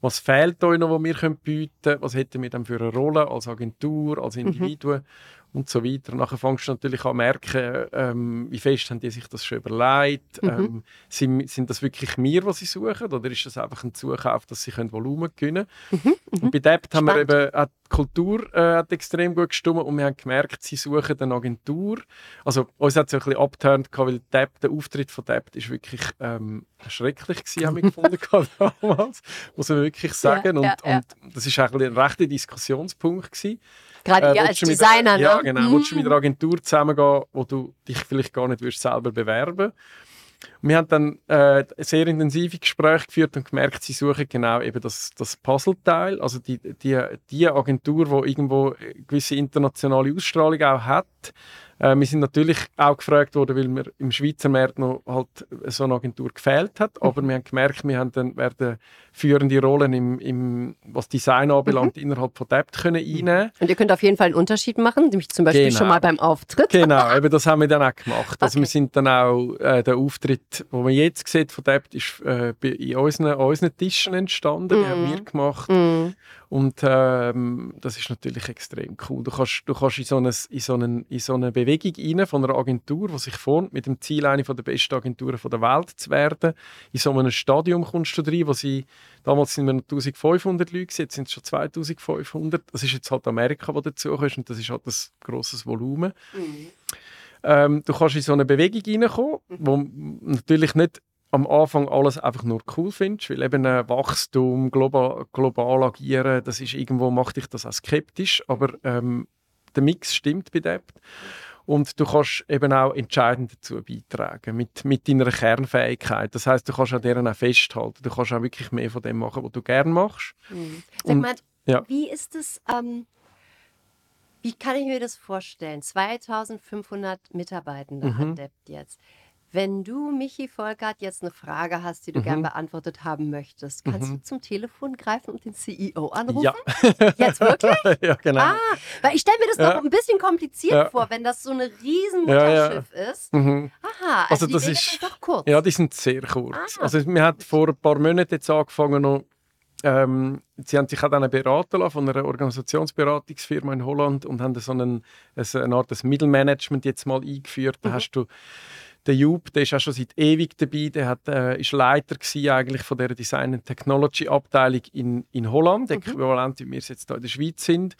Was fehlt euch noch, was wir bieten können? Was hätten wir dann für eine Rolle als Agentur, als. Individuen? Mhm und so weiter. Und nachher fängst du natürlich an merken, ähm, wie fest haben die sich das schon überlegt. Mhm. Ähm, sind, sind das wirklich wir, was sie suchen, oder ist das einfach ein Zukauf, dass sie können Volumen gewinnen können? Mhm. Mhm. Und bei Debt haben wir eben, hat die Kultur äh, hat extrem gut gestimmt und wir haben gemerkt, sie suchen eine Agentur. Also uns hat es ein bisschen abgeturnt, weil Debt, der Auftritt von Debt ist wirklich ähm, schrecklich gewesen, haben wir gefunden damals, muss man wirklich sagen. Ja, und, ja, und das war ein rechter Diskussionspunkt gewesen. Gerade äh, ja, als Designer, mit, Ja, genau. Mhm. Willst du mit einer Agentur zusammengehen, wo du dich vielleicht gar nicht würdest selber bewerben wir haben dann äh, sehr intensive Gespräche geführt und gemerkt, sie suchen genau eben das, das Puzzleteil, also die, die, die Agentur, die irgendwo eine gewisse internationale Ausstrahlung auch hat, äh, wir sind natürlich auch gefragt worden, weil mir im Schweizer Markt noch halt so eine Agentur gefehlt hat. Aber mhm. wir haben gemerkt, wir haben dann werden führende Rollen im, im was Design anbelangt mhm. innerhalb von Debt können mhm. einnehmen. Und ihr könnt auf jeden Fall einen Unterschied machen, nämlich zum Beispiel genau. schon mal beim Auftritt. Genau, eben das haben wir dann auch gemacht. Also okay. wir sind dann auch äh, der Auftritt, wo man jetzt sieht von Debt, ist äh, in unseren, unseren Tischen entstanden. Mhm. Die haben wir gemacht. Mhm. Und ähm, das ist natürlich extrem cool. Du kannst, du kannst in, so eine, in, so eine, in so eine Bewegung rein von einer Agentur, die sich formt, mit dem Ziel, eine der besten Agenturen der Welt zu werden. In so einem Stadium kommst du rein, wo sie, damals sind wir noch 1500 Leute, jetzt sind es schon 2500. Das ist jetzt halt Amerika, das dazu ist und das ist halt ein grosses Volumen. Mhm. Ähm, du kannst in so eine Bewegung reinkommen, wo natürlich nicht am Anfang alles einfach nur cool findest, weil eben äh, Wachstum, global, global agieren, das ist irgendwo macht dich das auch skeptisch, aber ähm, der Mix stimmt bei Debt. Und du kannst eben auch entscheidend dazu beitragen, mit, mit deiner Kernfähigkeit. Das heißt, du kannst an deren auch festhalten. Du kannst auch wirklich mehr von dem machen, was du gerne machst. Mhm. Sag mal, ja. wie ist es, ähm, wie kann ich mir das vorstellen? 2500 Mitarbeitende mhm. hat Debt jetzt. Wenn du, Michi Volkert, jetzt eine Frage hast, die du mhm. gern beantwortet haben möchtest, kannst mhm. du zum Telefon greifen und den CEO anrufen? Ja. Jetzt wirklich? ja, genau. Ah, weil ich stelle mir das ja. noch ein bisschen kompliziert ja. vor, wenn das so ein riesen Mutterschiff ja, ist. Mhm. Aha, also, also das ist, sind doch kurz. Ja, die sind sehr kurz. Aha. Also wir haben vor ein paar Monaten jetzt angefangen noch ähm, sie haben sich auch dann beraten lassen von einer Organisationsberatungsfirma in Holland und haben so einen, eine Art Mittelmanagement jetzt mal eingeführt. Da mhm. hast du der Jupp, der ist auch schon seit ewig dabei. Der hat, äh, ist Leiter eigentlich von der Design and Technology Abteilung in, in Holland, mhm. äquivalent wie wir es jetzt hier in der Schweiz sind.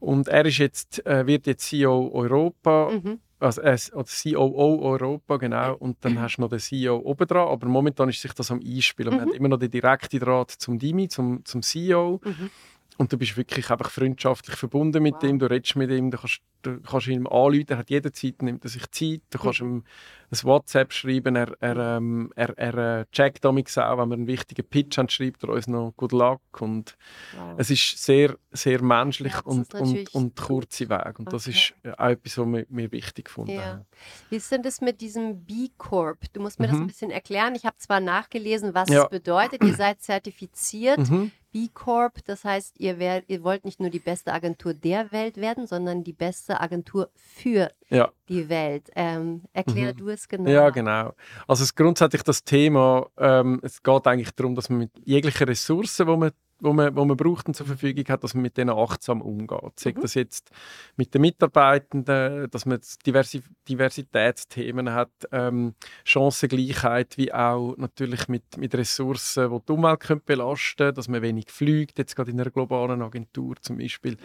Und er ist jetzt, äh, wird jetzt CEO Europa. Mhm. Also, äh, oder COO Europa, genau. Und dann hast du noch den CEO oben dran. Aber momentan ist sich das am Einspielen. Mhm. Man hat immer noch den direkten Draht zum Dimi, zum, zum CEO. Mhm. Und du bist wirklich einfach freundschaftlich verbunden mit wow. ihm, du redest mit ihm, du kannst, du kannst ihm anrufen, er hat jederzeit, nimmt er sich Zeit, du kannst mhm. ihm ein WhatsApp schreiben, er, er, ähm, er, er äh, checkt auch, wenn wir einen wichtigen Pitch haben, schreibt er uns noch «Good luck» und wow. es ist sehr, sehr menschlich ja, und, und, und kurze Weg und okay. das ist auch etwas, was mir, mir wichtig gefunden ja. Wie ist denn das mit diesem B-Corp? Du musst mir mhm. das ein bisschen erklären. Ich habe zwar nachgelesen, was ja. es bedeutet. Ihr seid zertifiziert. Mhm. B Corp, das heißt, ihr, wär, ihr wollt nicht nur die beste Agentur der Welt werden, sondern die beste Agentur für ja. die Welt. Ähm, erklär mhm. du es genau. Ja, genau. Also es grundsätzlich das Thema, ähm, es geht eigentlich darum, dass man mit jeglichen Ressourcen, die man wo man, wo man braucht und zur Verfügung hat, dass man mit denen achtsam umgeht. Sei mhm. das jetzt mit den Mitarbeitenden, dass man Diversi Diversitätsthemen hat, ähm, Chancengleichheit, wie auch natürlich mit, mit Ressourcen, die die Umwelt können belasten können, dass man wenig fliegt, jetzt gerade in einer globalen Agentur zum Beispiel.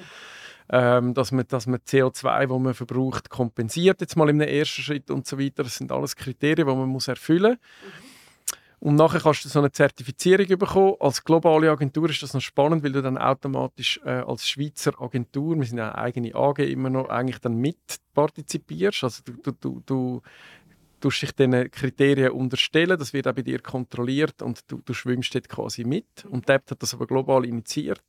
Ähm, dass, man, dass man CO2, das man verbraucht, kompensiert, jetzt mal im ersten Schritt und so weiter. Das sind alles Kriterien, die man muss erfüllen muss. Und nachher kannst du so eine Zertifizierung bekommen. Als globale Agentur ist das noch spannend, weil du dann automatisch äh, als Schweizer Agentur, wir sind ja eine eigene AG, immer noch eigentlich dann mit partizipierst. Also du, du, du, du dich diesen Kriterien unterstellen, das wird auch bei dir kontrolliert und du, du schwimmst dort quasi mit. Und DEPT hat das aber global initiiert.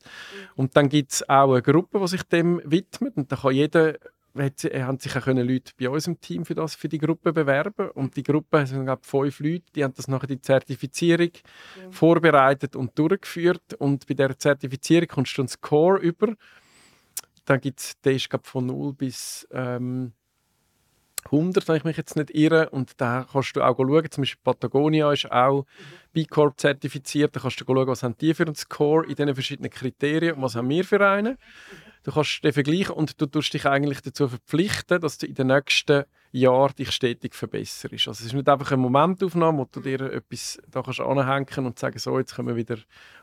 Und dann gibt es auch eine Gruppe, die sich dem widmet und da kann jeder hat, haben sich auch Leute bei uns im Team für, das, für die Gruppe bewerben und die Gruppe sind glaube fünf Leute, die haben das nachher die Zertifizierung mhm. vorbereitet und durchgeführt und bei der Zertifizierung kommst du einen Score über. Dann gibt's, der ist glaube von 0 bis ähm, 100, wenn ich mich jetzt nicht irre. Und da kannst du auch schauen, zum Beispiel Patagonia ist auch. B Corp zertifiziert. Da kannst du schauen, was haben die für einen Score in diesen verschiedenen Kriterien und was haben wir für einen. Du kannst den vergleichen und du tust dich eigentlich dazu verpflichten, dass du in den nächsten Jahren dich stetig verbesserst. Also es ist nicht einfach eine Momentaufnahme, wo du dir etwas da kannst anhängen und sagen, so, jetzt können wir wieder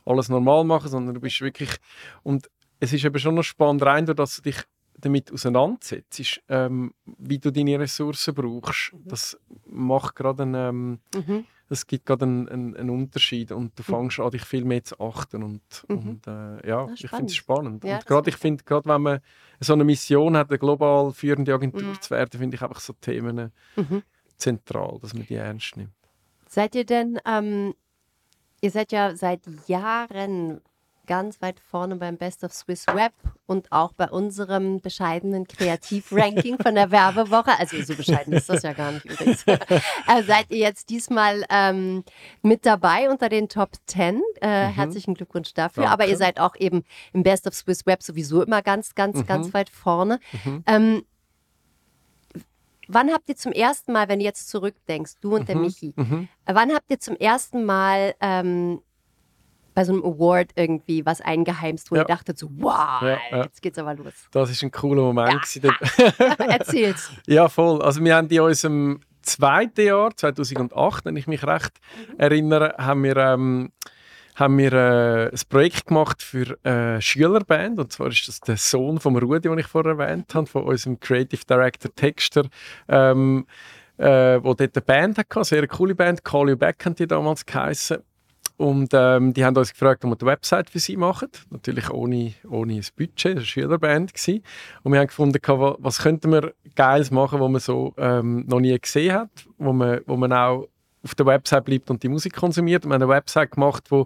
alles normal machen, sondern du bist wirklich... Und es ist eben schon noch spannend, rein dass du dich damit auseinandersetzt, ähm, wie du deine Ressourcen brauchst. Mhm. Das macht gerade einen, ähm, mhm es gibt gerade einen, einen, einen, Unterschied und du mhm. fängst an, dich viel mehr zu achten und, mhm. und äh, ja, ich finde es spannend. Ja, und gerade ich finde, gerade wenn man so eine Mission hat, eine global führende Agentur zu werden, finde ich einfach so Themen mhm. zentral, dass man die ernst nimmt. Seid ihr denn, ähm, ihr seid ja seit Jahren ganz weit vorne beim Best of Swiss Web und auch bei unserem bescheidenen Kreativranking von der Werbewoche. Also so bescheiden ist das ja gar nicht übrigens. äh, seid ihr jetzt diesmal ähm, mit dabei unter den Top 10. Äh, mhm. Herzlichen Glückwunsch dafür. Danke. Aber ihr seid auch eben im Best of Swiss Web sowieso immer ganz, ganz, mhm. ganz weit vorne. Mhm. Ähm, Wann habt ihr zum ersten Mal, wenn du jetzt zurückdenkst, du und der mhm. Michi, mhm. wann habt ihr zum ersten Mal ähm, bei so einem Award irgendwie was eingeheimst, wo ja. ihr dachtet so, wow, ja, ja. jetzt geht's aber los. Das ist ein cooler Moment. Ja. Erzähl's. ja, voll. Also wir haben in unserem zweiten Jahr, 2008, wenn ich mich recht mhm. erinnere, haben wir... Ähm, haben wir äh, ein Projekt gemacht für eine Schülerband. Und zwar ist das der Sohn von Rudi, den ich vorher erwähnt habe, von unserem Creative Director Texter. Ähm, äh, wo dort eine Band hatte, eine sehr coole Band, Call You Back haben die damals geheißen. Und ähm, die haben uns gefragt, ob wir die Website für sie machen. Natürlich ohne, ohne ein Budget, das war eine Schülerband. Gewesen. Und wir haben gefunden, was könnten wir Geiles machen, was man so ähm, noch nie gesehen hat, wo man, wo man auch auf der Website bleibt und die Musik konsumiert. Und wir haben eine Website gemacht, die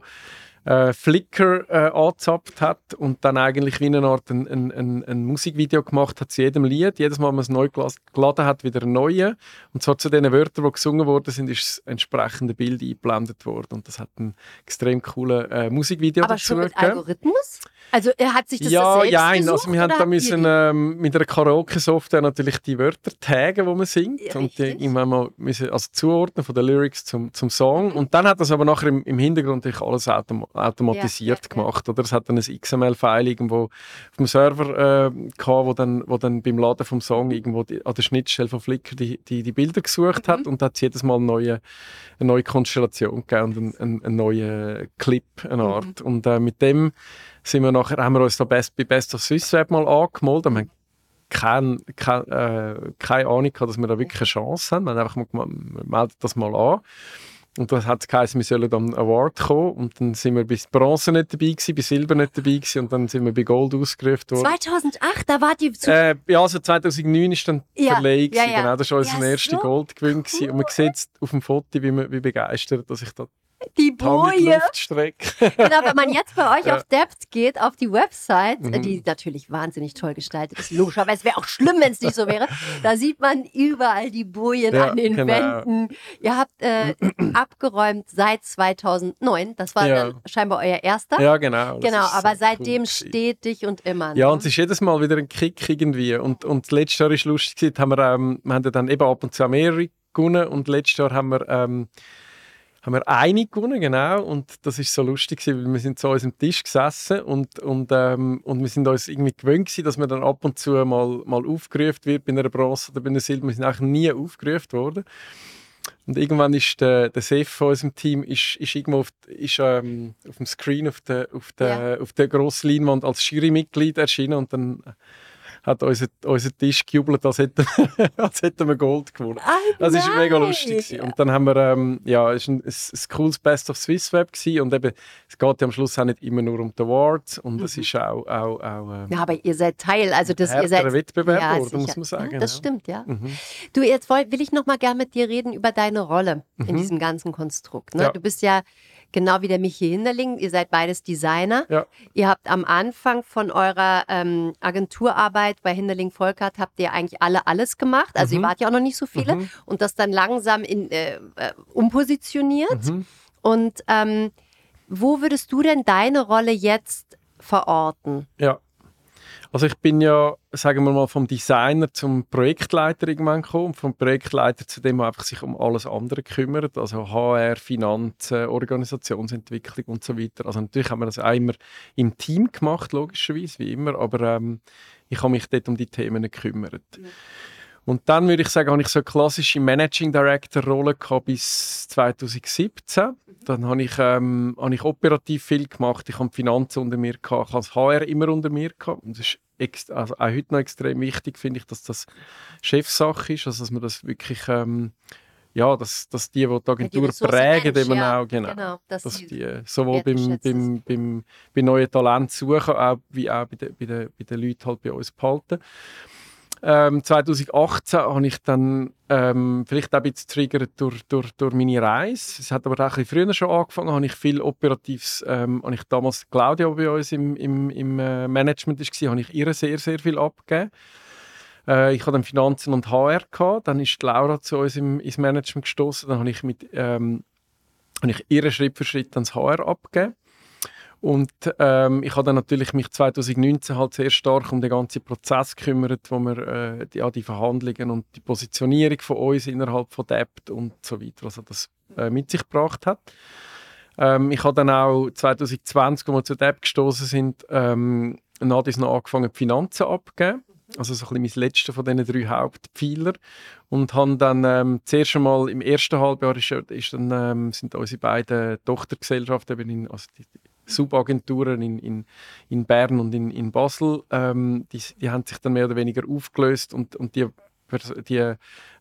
äh, Flickr äh, angezapft hat und dann eigentlich wie eine Art ein, ein, ein, ein, Musikvideo gemacht hat zu jedem Lied. Jedes Mal, wenn man es neu geladen hat, wieder ein neues. Und zwar zu den Wörtern, die gesungen worden sind, ist das entsprechende Bild eingeblendet worden. Und das hat ein extrem cooles äh, Musikvideo Aber dazu schon mit Algorithmus? Also er hat sich das ja, selbst ja, gesucht, also wir haben da müssen, ähm, mit einer Karaoke-Software natürlich die Wörter taggen, die man singt. Ja, und die richtig. irgendwann mal müssen, also zuordnen von den Lyrics zum, zum Song. Und dann hat das aber nachher im, im Hintergrund natürlich alles autom automatisiert Ja, ja, gemacht oder? Es hat dann ein XML-File irgendwo auf dem Server äh, gehabt, wo dann, wo dann beim Laden vom Song irgendwo die, an der Schnittstelle von Flickr die, die, die Bilder gesucht Mhm. hat und da hat es jedes Mal eine neue, eine neue Konstellation gegeben und einen, einen, einen neuen Clip, eine Mhm. Art. Und äh, mit dem sind wir nachher, haben wir uns da best, bei Best of Swiss Web mal angemeldet. Wir haben kein, kein, äh, keine Ahnung gehabt, dass wir da wirklich eine Chance haben. Wir haben einfach mal melden das mal an. Und das hat geheißen, wir sollen am Award kommen. Und dann sind wir bis Bronze nicht dabei gewesen, bis Silber nicht dabei gewesen, und dann sind wir bei Gold ausgerufen worden. 2008, da war die zu Äh, ja, also 2009 ist dann Ja, Verleih ja, ja. genau. Das war unser Ja, erster so Goldgewinn gewesen. Und man sieht auf dem Foto, wie, man, wie begeistert, dass ich da die Boje. Genau, wenn man jetzt bei euch Ja. auf Depth geht, auf die Website, Mhm. die natürlich wahnsinnig toll gestaltet ist, logischerweise, es wäre auch schlimm, wenn es nicht so wäre, da sieht man überall die Bojen Ja, an den genau. Wänden. Ihr habt äh, abgeräumt seit 2009, das war Ja. dann scheinbar euer erster. ja, genau. genau, ist aber seitdem cool stetig und immer. Ja, ne? und es ist jedes Mal wieder ein Kick irgendwie. Und, und letztes Jahr es lustig, haben wir, ähm, wir haben ja dann eben ab und zu mehrere gewonnen. Und letztes Jahr haben wir, ähm, haben wir eine gewonnen, genau. Und das ist so lustig, gewesen, weil wir sind zu unserem Tisch gesessen und, und, ähm, und wir sind uns irgendwie gewöhnt gewesen, dass man dann ab und zu mal, mal aufgerufen wird bei einer Bronze oder bei einer Silber. Wir sind eigentlich nie aufgerufen worden. Und irgendwann ist der, der Chef von unserem Team ist, ist irgendwo auf, ist, ähm, auf dem Screen auf der, auf der, auf der grossen Leinwand als Jurymitglied erschienen und dann hat unser, unser Tisch gejubelt, als hätten, als hätten wir Gold gewonnen. Ah, Das ist mega lustig. Gewesen. Und dann haben wir, ähm, ja, es war ein, ein, ein cooles Best of Swiss Web gewesen. und eben, es geht ja am Schluss auch nicht immer nur um die Awards und es ist auch, auch, auch ähm, Ja, aber ihr seid Teil, also das, ihr seid Wettbewerb Ja, geworden, muss man sagen. Ja, das ja. stimmt, ja. Mhm. Du, jetzt will ich noch mal gern mit dir reden über deine Rolle in Mhm. diesem ganzen Konstrukt. Ne? Du bist ja genau wie der Michi Hinderling, ihr seid beides Designer. Ja. Ihr habt am Anfang von eurer ähm, Agenturarbeit bei Hinderling Volkert habt ihr eigentlich alle alles gemacht. Also ihr Mhm. wart ja auch noch nicht so viele Mhm. und das dann langsam in, äh, äh, umpositioniert. Mhm. Und ähm, wo würdest du denn deine Rolle jetzt verorten? Ja. Also ich bin ja, sagen wir mal, vom Designer zum Projektleiter irgendwann gekommen. Vom Projektleiter zu dem, der einfach sich um alles andere kümmert. Also HR, Finanzen, Organisationsentwicklung und so weiter. Also natürlich haben wir das auch immer im Team gemacht, logischerweise, wie immer. Aber ähm, ich habe mich dort um die Themen gekümmert. Und dann würde ich sagen, habe ich so eine klassische Managing Director Rolle gehabt bis 2017. Dann habe ich, ähm, habe ich operativ viel gemacht. Ich habe die Finanzen unter mir gehabt, ich habe das HR immer unter mir gehabt. Und das ist also auch heute noch extrem wichtig, finde ich, dass das Chefsache ist, also dass man das wirklich, ähm, ja, dass, dass die, die die Agentur Ressourcen prägen, Mensch, eben ja, auch, genau. Genau, dass Dass die äh, sowohl beim, beim, beim, bei neuen Talenten suchen, auch, wie auch bei den, bei, den, bei den Leuten halt bei uns behalten. Ähm, 2018 habe ich dann ähm, vielleicht auch ein bisschen getriggert durch, durch, durch meine Reise. Es hat aber auch ein bisschen früher schon angefangen, habe ich viel Operatives, ähm, habe ich damals Claudia, bei uns im, im, im äh, Management war, habe ich ihr sehr, sehr viel abgegeben. Äh, ich hatte dann Finanzen und HR gehabt, dann ist Laura zu uns im, ins Management gestoßen, dann habe ich mit ähm, habe ich ihr Schritt für Schritt ans HR abgegeben. Und ähm, ich habe dann natürlich mich 2019 halt sehr stark um den ganzen Prozess gekümmert, wo wir äh, die, ja, die Verhandlungen und die Positionierung von uns innerhalb von Debt und so weiter, also das äh, mit sich gebracht hat. Ähm, ich habe dann auch 2020, als wir zu Debt gestoßen sind, ähm, Nadis noch angefangen, die Finanzen abzugeben. Also so ein bisschen mein letzter von diesen drei Hauptpfeiler. Und haben dann ähm, zuerst einmal im ersten Halbjahr ist, ist dann, ähm, sind unsere beiden Tochtergesellschaften, also die, die Subagenturen in, in, in Bern und in, in Basel, ähm, die, die haben sich dann mehr oder weniger aufgelöst und, und die die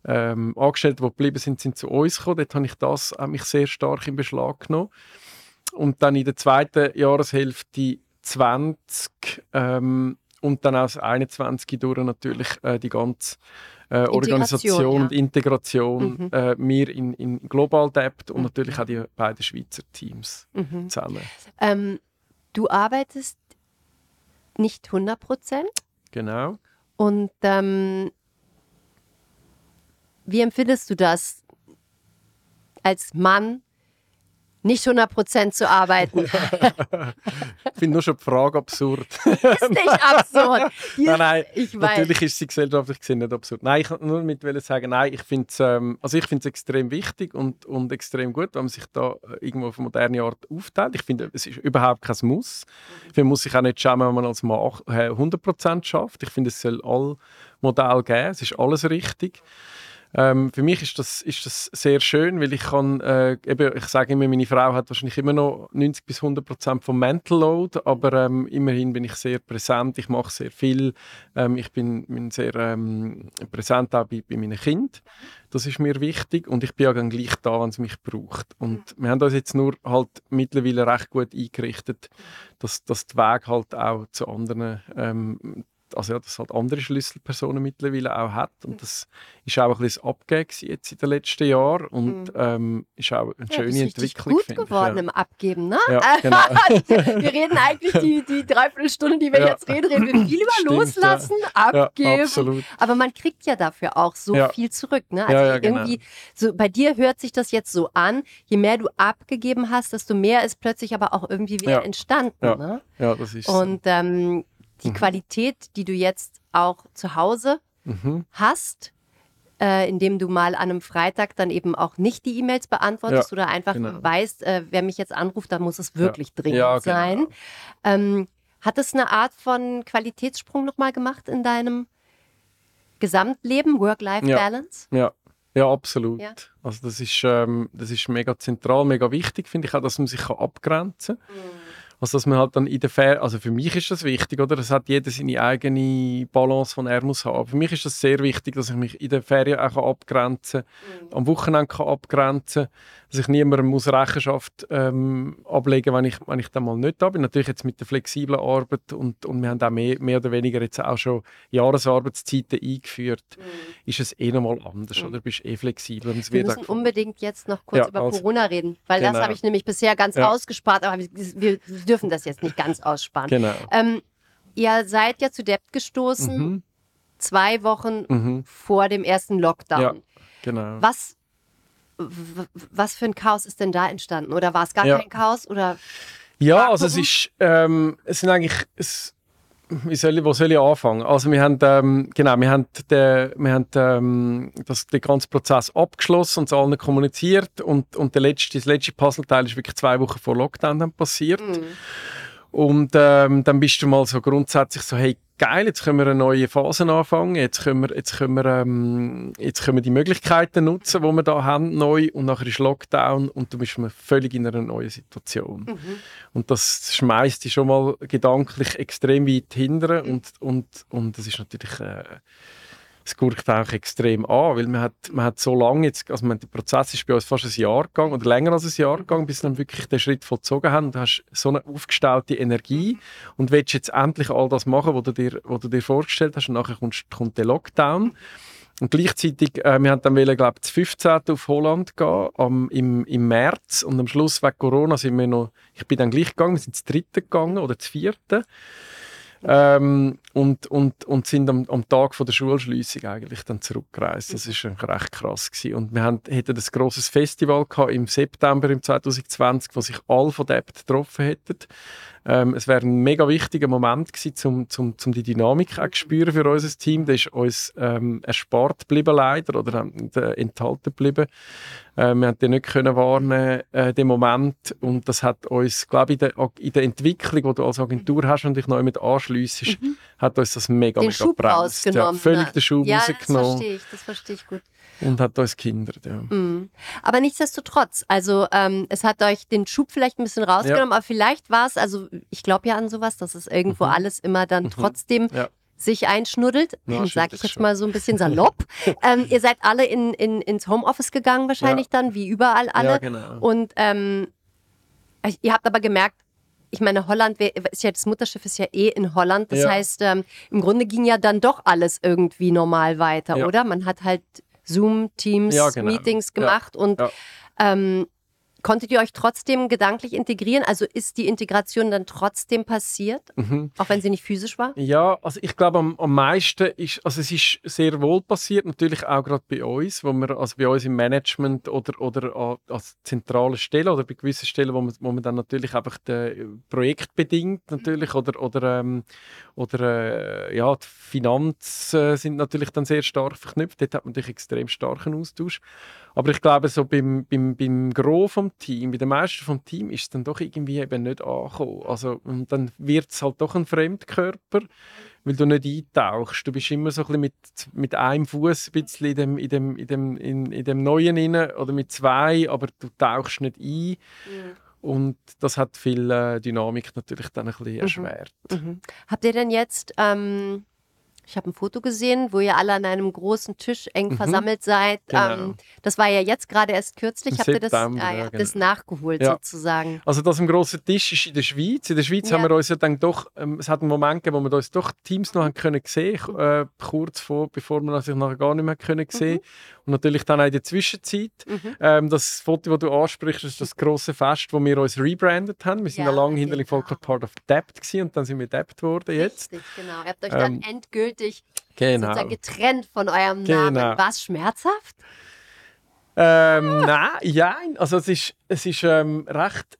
ähm, Angestellten, die geblieben sind, sind zu uns gekommen. Dort habe ich das auch mich sehr stark in Beschlag genommen. Und dann in der zweiten Jahreshälfte 20 ähm, und dann aus 21 durch natürlich äh, die ganze äh, Organisation und Integration mhm. äh, wir in, in Global Debt und mhm. natürlich auch die beiden Schweizer Teams mhm. zusammen. Ähm, du arbeitest nicht 100 Prozent. Genau. Und ähm, wie empfindest du das als Mann nicht 100% zu arbeiten. ich finde nur schon die Frage absurd. ist nicht absurd. nein, nein, ich natürlich ist sie gesellschaftlich gesehen nicht absurd. Nein, ich nur mit sagen, nein, ich finde es ähm, also extrem wichtig und, und extrem gut, wenn man sich da äh, irgendwo auf moderne Art aufteilt. Ich finde, es ist überhaupt kein Muss. Man muss sich auch nicht schauen, wenn man als Mann 100% schafft. Ich finde, es soll alle Modelle geben. Es ist alles richtig. Ähm, für mich ist das, ist das sehr schön, weil ich kann, äh, eben, ich sage immer, meine Frau hat wahrscheinlich immer noch 90 bis 100 Prozent vom Mental Load, aber ähm, immerhin bin ich sehr präsent, ich mache sehr viel, ähm, ich bin, bin sehr ähm, präsent auch bei, bei meinen Kindern. Das ist mir wichtig und ich bin ja dann gleich da, wenn es mich braucht. Und wir haben uns jetzt nur halt mittlerweile recht gut eingerichtet, dass, dass der Weg halt auch zu anderen ähm, also ja, das halt andere Schlüsselpersonen mittlerweile auch hat und das ist auch ein bisschen Abgeben jetzt in den letzten Jahren und mhm. ähm, ist auch eine schöne ja, Entwicklung. gut geworden ja. im Abgeben, ne? Ja, genau. wir reden eigentlich die, die Dreiviertelstunde, die wir jetzt reden, reden wir viel über Stimmt, Loslassen, Abgeben, aber man kriegt ja dafür auch so viel zurück, ne? Also genau. irgendwie, so bei dir hört sich das jetzt so an, je mehr du abgegeben hast, desto mehr ist plötzlich aber auch irgendwie wieder entstanden, ne? Ja, das ist Und ähm, die mhm. Qualität, die du jetzt auch zu Hause mhm. hast, äh, indem du mal an einem Freitag dann eben auch nicht die E-Mails beantwortest ja, oder einfach genau. weißt, äh, wer mich jetzt anruft, dann muss es wirklich ja. dringend ja, genau. sein. Ähm, hat es eine Art von Qualitätssprung nochmal gemacht in deinem Gesamtleben, Work-Life-Balance? Ja. ja. absolut. Also das ist, ähm, das ist mega zentral, mega wichtig, finde ich auch, dass man sich abgrenzen kann. Mhm. Also dass man halt dann in der Ferien, also für mich ist das wichtig, oder? Es hat jeder seine eigene Balance, die er muss haben. Für mich ist das sehr wichtig, dass ich mich in der Ferien auch abgrenzen kann, mhm. am Wochenende kann abgrenzen kann, dass ich niemandem muss Rechenschaft ähm, ablegen wenn ich, wenn ich dann mal nicht da bin. Natürlich jetzt mit der flexiblen Arbeit und, und wir haben auch mehr, mehr oder weniger jetzt auch schon Jahresarbeitszeiten eingeführt, mhm. ist es eh nochmal anders, mhm. oder? Du bist eh flexibel. Und wir müssen unbedingt jetzt noch kurz ja, über also, Corona reden, weil genau. das habe ich nämlich bisher ganz ja. ausgespart, aber wir dürfen das jetzt nicht ganz aussparen. Genau. Ähm, ihr seid ja zu Debt gestoßen, mhm. zwei Wochen mhm. vor dem ersten Lockdown. Ja, genau. Was, was für ein Chaos ist denn da entstanden? Oder war es gar ja. kein Chaos? Oder ja, also es ist, ähm, es sind eigentlich, es, wie soll ich, wo soll ich anfangen? Also wir haben, ähm, genau, wir haben, den, wir haben ähm, das, den ganzen Prozess abgeschlossen und es allen kommuniziert und, und der letzte, das letzte Puzzleteil ist wirklich zwei Wochen vor Lockdown dann passiert. Mhm. Und ähm, dann bist du mal so grundsätzlich so, hey, geil, jetzt können wir eine neue Phase anfangen, jetzt können wir, jetzt können wir, ähm, jetzt können wir die Möglichkeiten nutzen, die wir da haben, neu, und nachher ist Lockdown und du bist völlig in einer neuen Situation. Mhm. Und das schmeißt dich schon mal gedanklich extrem weit hinten mhm. und, und, und das ist natürlich... Äh, es guckt auch extrem an, weil man hat, man hat so lange jetzt, also man, der Prozess ist bei uns fast ein Jahr gegangen oder länger als ein Jahr gegangen, bis wir dann wirklich den Schritt vollzogen haben. Du hast so eine aufgestellte Energie und willst jetzt endlich all das machen, was du dir, was du dir vorgestellt hast und nachher kommt, kommt der Lockdown. Und gleichzeitig, äh, wir haben dann wollen, glaube ich, 15. auf Holland gehen, am, im, im März. Und am Schluss, wegen Corona, sind wir noch, ich bin dann gleich gegangen, wir sind das dritte gegangen oder das vierte. Ähm, und, und, und sind am, am Tag von der Schulschließung eigentlich dann zurückgereist. Das war recht krass gewesen. Und wir haben, hatten ein grosses Festival gehabt im September im 2020, wo sich alle von dort getroffen hätten. Ähm, es wäre ein mega wichtiger Moment gewesen, um zum, zum die Dynamik auch zu spüren für unser Team. Das ist uns ähm, erspart geblieben leider oder äh, enthalten geblieben. Äh, wir haben den nicht können warnen, äh, den Moment. Und das hat uns, glaube ich, in der, in der Entwicklung, die du als Agentur hast und dich neu mit anschliessest, mhm. Hat uns das mega, den mega Schub bremst. Ja, völlig den Schub ja, rausgenommen. Das verstehe ich, das verstehe ich gut. Und hat uns Kinder, ja. Mhm. Aber nichtsdestotrotz, also ähm, es hat euch den Schub vielleicht ein bisschen rausgenommen, ja. aber vielleicht war es, also ich glaube ja an sowas, dass es irgendwo mhm. alles immer dann mhm. trotzdem ja sich einschnuddelt, ja, sage ich jetzt schon. mal so ein bisschen salopp. ähm, ihr seid alle in, in, ins Homeoffice gegangen wahrscheinlich dann, wie überall alle. Ja, genau. Und ähm, ihr habt aber gemerkt, ich meine, Holland ist ja das Mutterschiff ist ja eh in Holland. Das ja. heißt, ähm, im Grunde ging ja dann doch alles irgendwie normal weiter, ja. oder? Man hat halt Zoom, Teams, ja, genau. Meetings gemacht und ähm, Konntet ihr euch trotzdem gedanklich integrieren? Also ist die Integration dann trotzdem passiert, mhm. auch wenn sie nicht physisch war? Ja, also ich glaube am, am meisten ist, also es ist sehr wohl passiert, natürlich auch gerade bei uns, wo wir, also bei uns im Management oder, oder als zentrale Stelle oder bei gewissen Stellen, wo man, wo man dann natürlich einfach projektbedingt natürlich oder, oder, ähm, oder äh, ja, die Finanzen sind natürlich dann sehr stark verknüpft. Dort hat man natürlich extrem starken Austausch. Aber ich glaube, so beim, beim, beim Gros vom Team, bei den meisten vom Team, ist es dann doch irgendwie eben nicht angekommen. Also, und dann wird es halt doch ein Fremdkörper, weil du nicht eintauchst. Du bist immer so ein bisschen mit, mit einem Fuß in dem, in, dem, in, dem, in, in dem Neuen rein, oder mit zwei, aber du tauchst nicht ein. Mhm. Und das hat viel äh, Dynamik natürlich dann ein bisschen mhm. erschwert. Mhm. Habt ihr denn jetzt ähm, ich habe ein Foto gesehen, wo ihr alle an einem großen Tisch eng mhm. versammelt seid. Genau. Ähm, das war ja jetzt gerade erst kürzlich. Habt ihr das, ah, ja, genau. das nachgeholt ja. sozusagen? Also das im großen Tisch ist in der Schweiz. In der Schweiz ja. haben wir uns ja dann doch, ähm, es hat einen Moment gegeben, wo wir uns doch Teams noch haben können sehen, äh, kurz vor, bevor wir sich nachher gar nicht mehr können sehen. Mhm. Und natürlich dann auch in der Zwischenzeit. Mhm. Ähm, das Foto, das du ansprichst, ist das große Fest, wo wir uns rebrandet haben. Wir sind ja, lange hinter genau. Part of Debt gewesen, und dann sind wir Debt geworden jetzt. Richtig, genau. Ihr habt euch dann ähm, endgültig genau. sozusagen getrennt von eurem Namen. Genau. War es schmerzhaft? Ähm, nein, ja, also es ist, es ist ähm, recht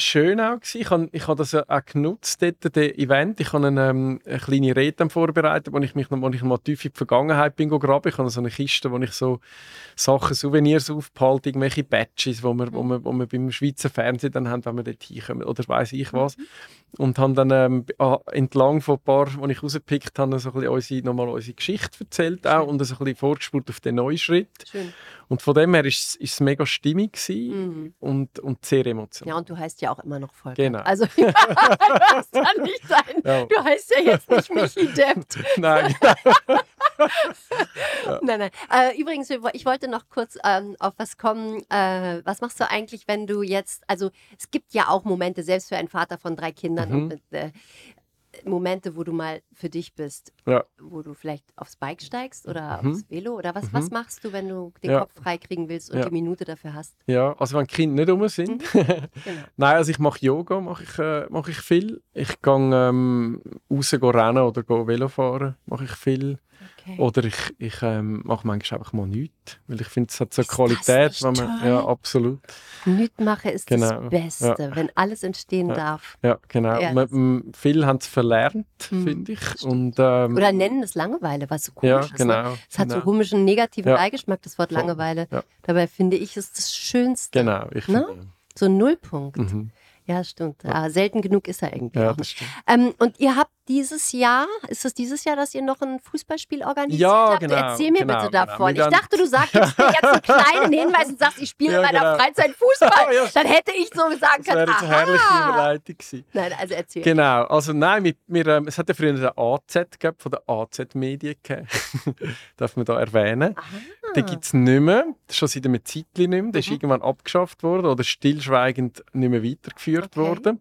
schön auch gewesen. Ich habe ich hab das auch genutzt, dort, das Event. Ich habe eine, ähm, eine kleine Rede vorbereitet, wo ich mich noch, wo ich mal tief in die Vergangenheit bin gegraben. Ich habe so eine Kiste, wo ich so Sachen, Souvenirs aufbehalte, irgendwelche Badges, wo wir, wo wir, wo wir beim Schweizer Fernsehen dann haben, wenn wir dort hinkommen oder weiß ich was. Mhm. Und habe dann ähm, entlang von ein paar, die ich rausgepickt habe, so ein bisschen unsere, nochmal unsere Geschichte erzählt auch und so ein bisschen vorgespult auf den neuen Schritt. Schön. Und von dem her war es, mega stimmig mhm. und, und sehr emotional. Ja, und du heißt ja auch immer noch Volker. Genau. Also, du hast ja nicht dein, ja. du heißt ja jetzt nicht Michi Depp. Nein. ja. Nein, nein. Äh, übrigens, ich wollte noch kurz ähm, auf was kommen. Äh, was machst du eigentlich, wenn du jetzt, also es gibt ja auch Momente, selbst für einen Vater von drei Kindern, mhm. und mit, äh, Momente, wo du mal für dich bist, ja. wo du vielleicht aufs Bike steigst oder mhm. aufs Velo oder was, mhm. was machst du, wenn du den ja. Kopf freikriegen willst und ja. die Minute dafür hast? Ja, also wenn Kinder nicht rum sind. Mhm. Genau. Nein, also ich mache Yoga, mache ich, äh, mach ich viel. Ich gehe ähm, raus rennen oder gehe Velo fahren, mache ich viel. Okay. Oder ich, ich ähm, mache manchmal einfach mal nichts, weil ich finde, es hat so ist Qualität. wenn man, ja, absolut. Nichts machen ist genau. das Beste, ja. wenn alles entstehen ja. darf. Ja, genau. Ja, man, viele haben es verlernt, hm. finde ich. Und, ähm, Oder nennen es Langeweile, was so komisch ja, ist. Ne? Genau, ne? Es hat genau. so komischen negativen Beigeschmack, das Wort Langeweile. Dabei finde ich es das Schönste. Genau, ich ne? finde. So ein Nullpunkt. Mhm. Ja, stimmt. Ja. selten genug ist er irgendwie. Ja, stimmt. Ähm, und ihr habt dieses Jahr, ist das dieses Jahr, dass ihr noch ein Fußballspiel organisiert ja, habt? Genau, Erzähl mir genau, bitte genau. davon. Ich dachte, du sagst jetzt einen kleinen Hinweis und sagst, ich spiele ja, in meiner genau. Freizeit Fußball. ja, Dann hätte ich so sagen können, Das wäre eine herrliche Überleitung gewesen. Nein, also erzähl. Genau, also nein, wir, wir, ähm, es hat ja früher den AZ gegeben, von der AZ Medien Darf man da erwähnen. Aha. Den gibt es nicht mehr, schon seit einem Zeitchen nicht mehr. Der ist mhm. irgendwann abgeschafft worden oder stillschweigend nicht mehr weitergeführt okay. worden.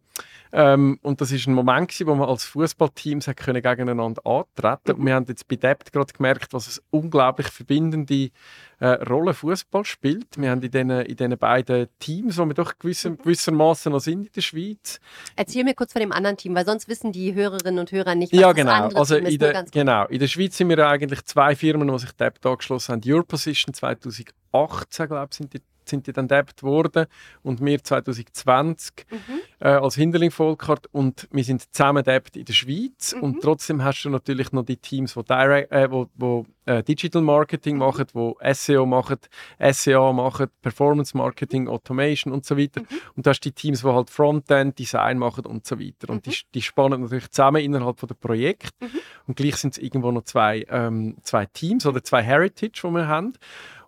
Ähm, und das ist ein Moment, gewesen, wo wir als Fußballteams gegeneinander antreten. Mhm. Und wir haben jetzt bei Debt gerade gemerkt, was eine unglaublich verbindende äh, Rolle Fußball spielt. Wir haben in diesen, in diesen beiden Teams, wo wir doch gewisser, mhm. gewissermaßen noch sind in der Schweiz. Erzähl mir kurz von dem anderen Team, weil sonst wissen die Hörerinnen und Hörer nicht, was ja, genau. das andere also Team ist. Der, genau. In der Schweiz sind wir eigentlich zwei Firmen, die sich Debt angeschlossen haben. Your Position 2018, glaube ich, sind die sind die dann debt worden und wir 2020 mhm. äh, als Hinderling Volkart und wir sind zusammen debt in der Schweiz mhm. und trotzdem hast du natürlich noch die Teams, die, direct, äh, wo, wo äh, Digital Marketing mhm. machen, wo SEO machen, SEA machen, Performance Marketing, Automation und so weiter. Mhm. Und du hast die Teams, die halt Frontend, Design machen und so weiter. Und die, mhm. die spannen natürlich zusammen innerhalb von der Projekt. Mhm. Und gleich sind es irgendwo noch zwei, ähm, zwei Teams oder zwei Heritage, die wir haben.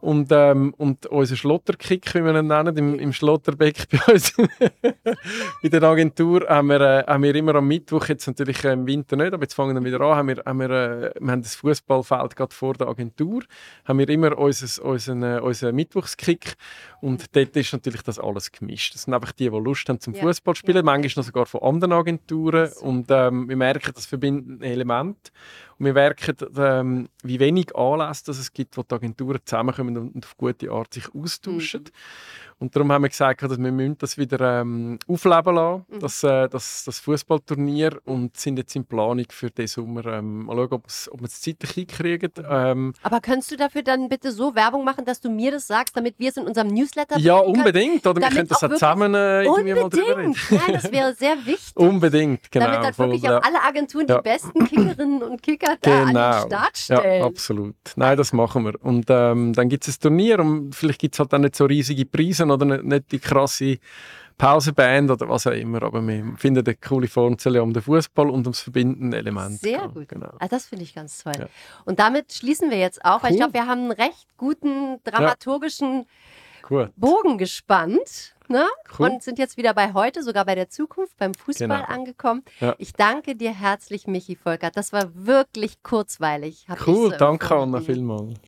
Und, ähm, und unser Schlotterkick, wie wir ihn nennen, im, im Schlotterbeck bei uns in der Agentur, haben wir, äh, haben wir immer am Mittwoch, jetzt natürlich im Winter nicht, aber jetzt fangen wir wieder an, haben wir, haben wir, äh, wir haben das Fußballfeld gerade vor der Agentur, haben wir immer unser, unseren, äh, unseren Mittwochskick und dort ist natürlich das alles gemischt. Das sind einfach die, die Lust haben zum ja. Fußball spielen, ja. manchmal noch sogar von anderen Agenturen und ähm, wir merken, das verbindet ein Element und wir merken, ähm, wie wenig Anlässe es gibt, wo die Agenturen zusammenkommen und auf gute Art sich austauschen. Mhm. Und darum haben wir gesagt, dass wir müssen das wieder ähm, aufleben lassen, mhm. das, äh, das, das Fußballturnier und sind jetzt in Planung für den Sommer. Ähm, mal schauen, ob, wir es zeitlich hinkriegen. Mhm. Ähm, Aber könntest du dafür dann bitte so Werbung machen, dass du mir das sagst, damit wir es in unserem Newsletter Ja, unbedingt. Oder wir können das auch zusammen äh, irgendwie mal drüber reden. Nein, das wäre sehr wichtig. unbedingt, genau. Damit dann wirklich auch alle Agenturen ja. die besten Kickerinnen und Kicker da genau. an den Start stellen. Ja, absolut. Nein, das machen wir. Und ähm, dann gibt es ein Turnier und vielleicht gibt es halt dann nicht so riesige Preise oder nicht, nicht die krasse Pausenband oder was auch immer, aber wir finden eine coole Formzelle um den Fußball und ums verbindende Element. Sehr gut. Genau. Ah, das finde ich ganz toll. Ja. Und damit schließen wir jetzt auch, cool. weil ich glaube, wir haben einen recht guten dramaturgischen ja. Bogen gespannt. Ne? Cool. Und sind jetzt wieder bei heute, sogar bei der Zukunft, beim Fußball genau. angekommen. Ja. Ich danke dir herzlich, Michi Volkert. Das war wirklich kurzweilig. Cool, so danke Anna vielmals.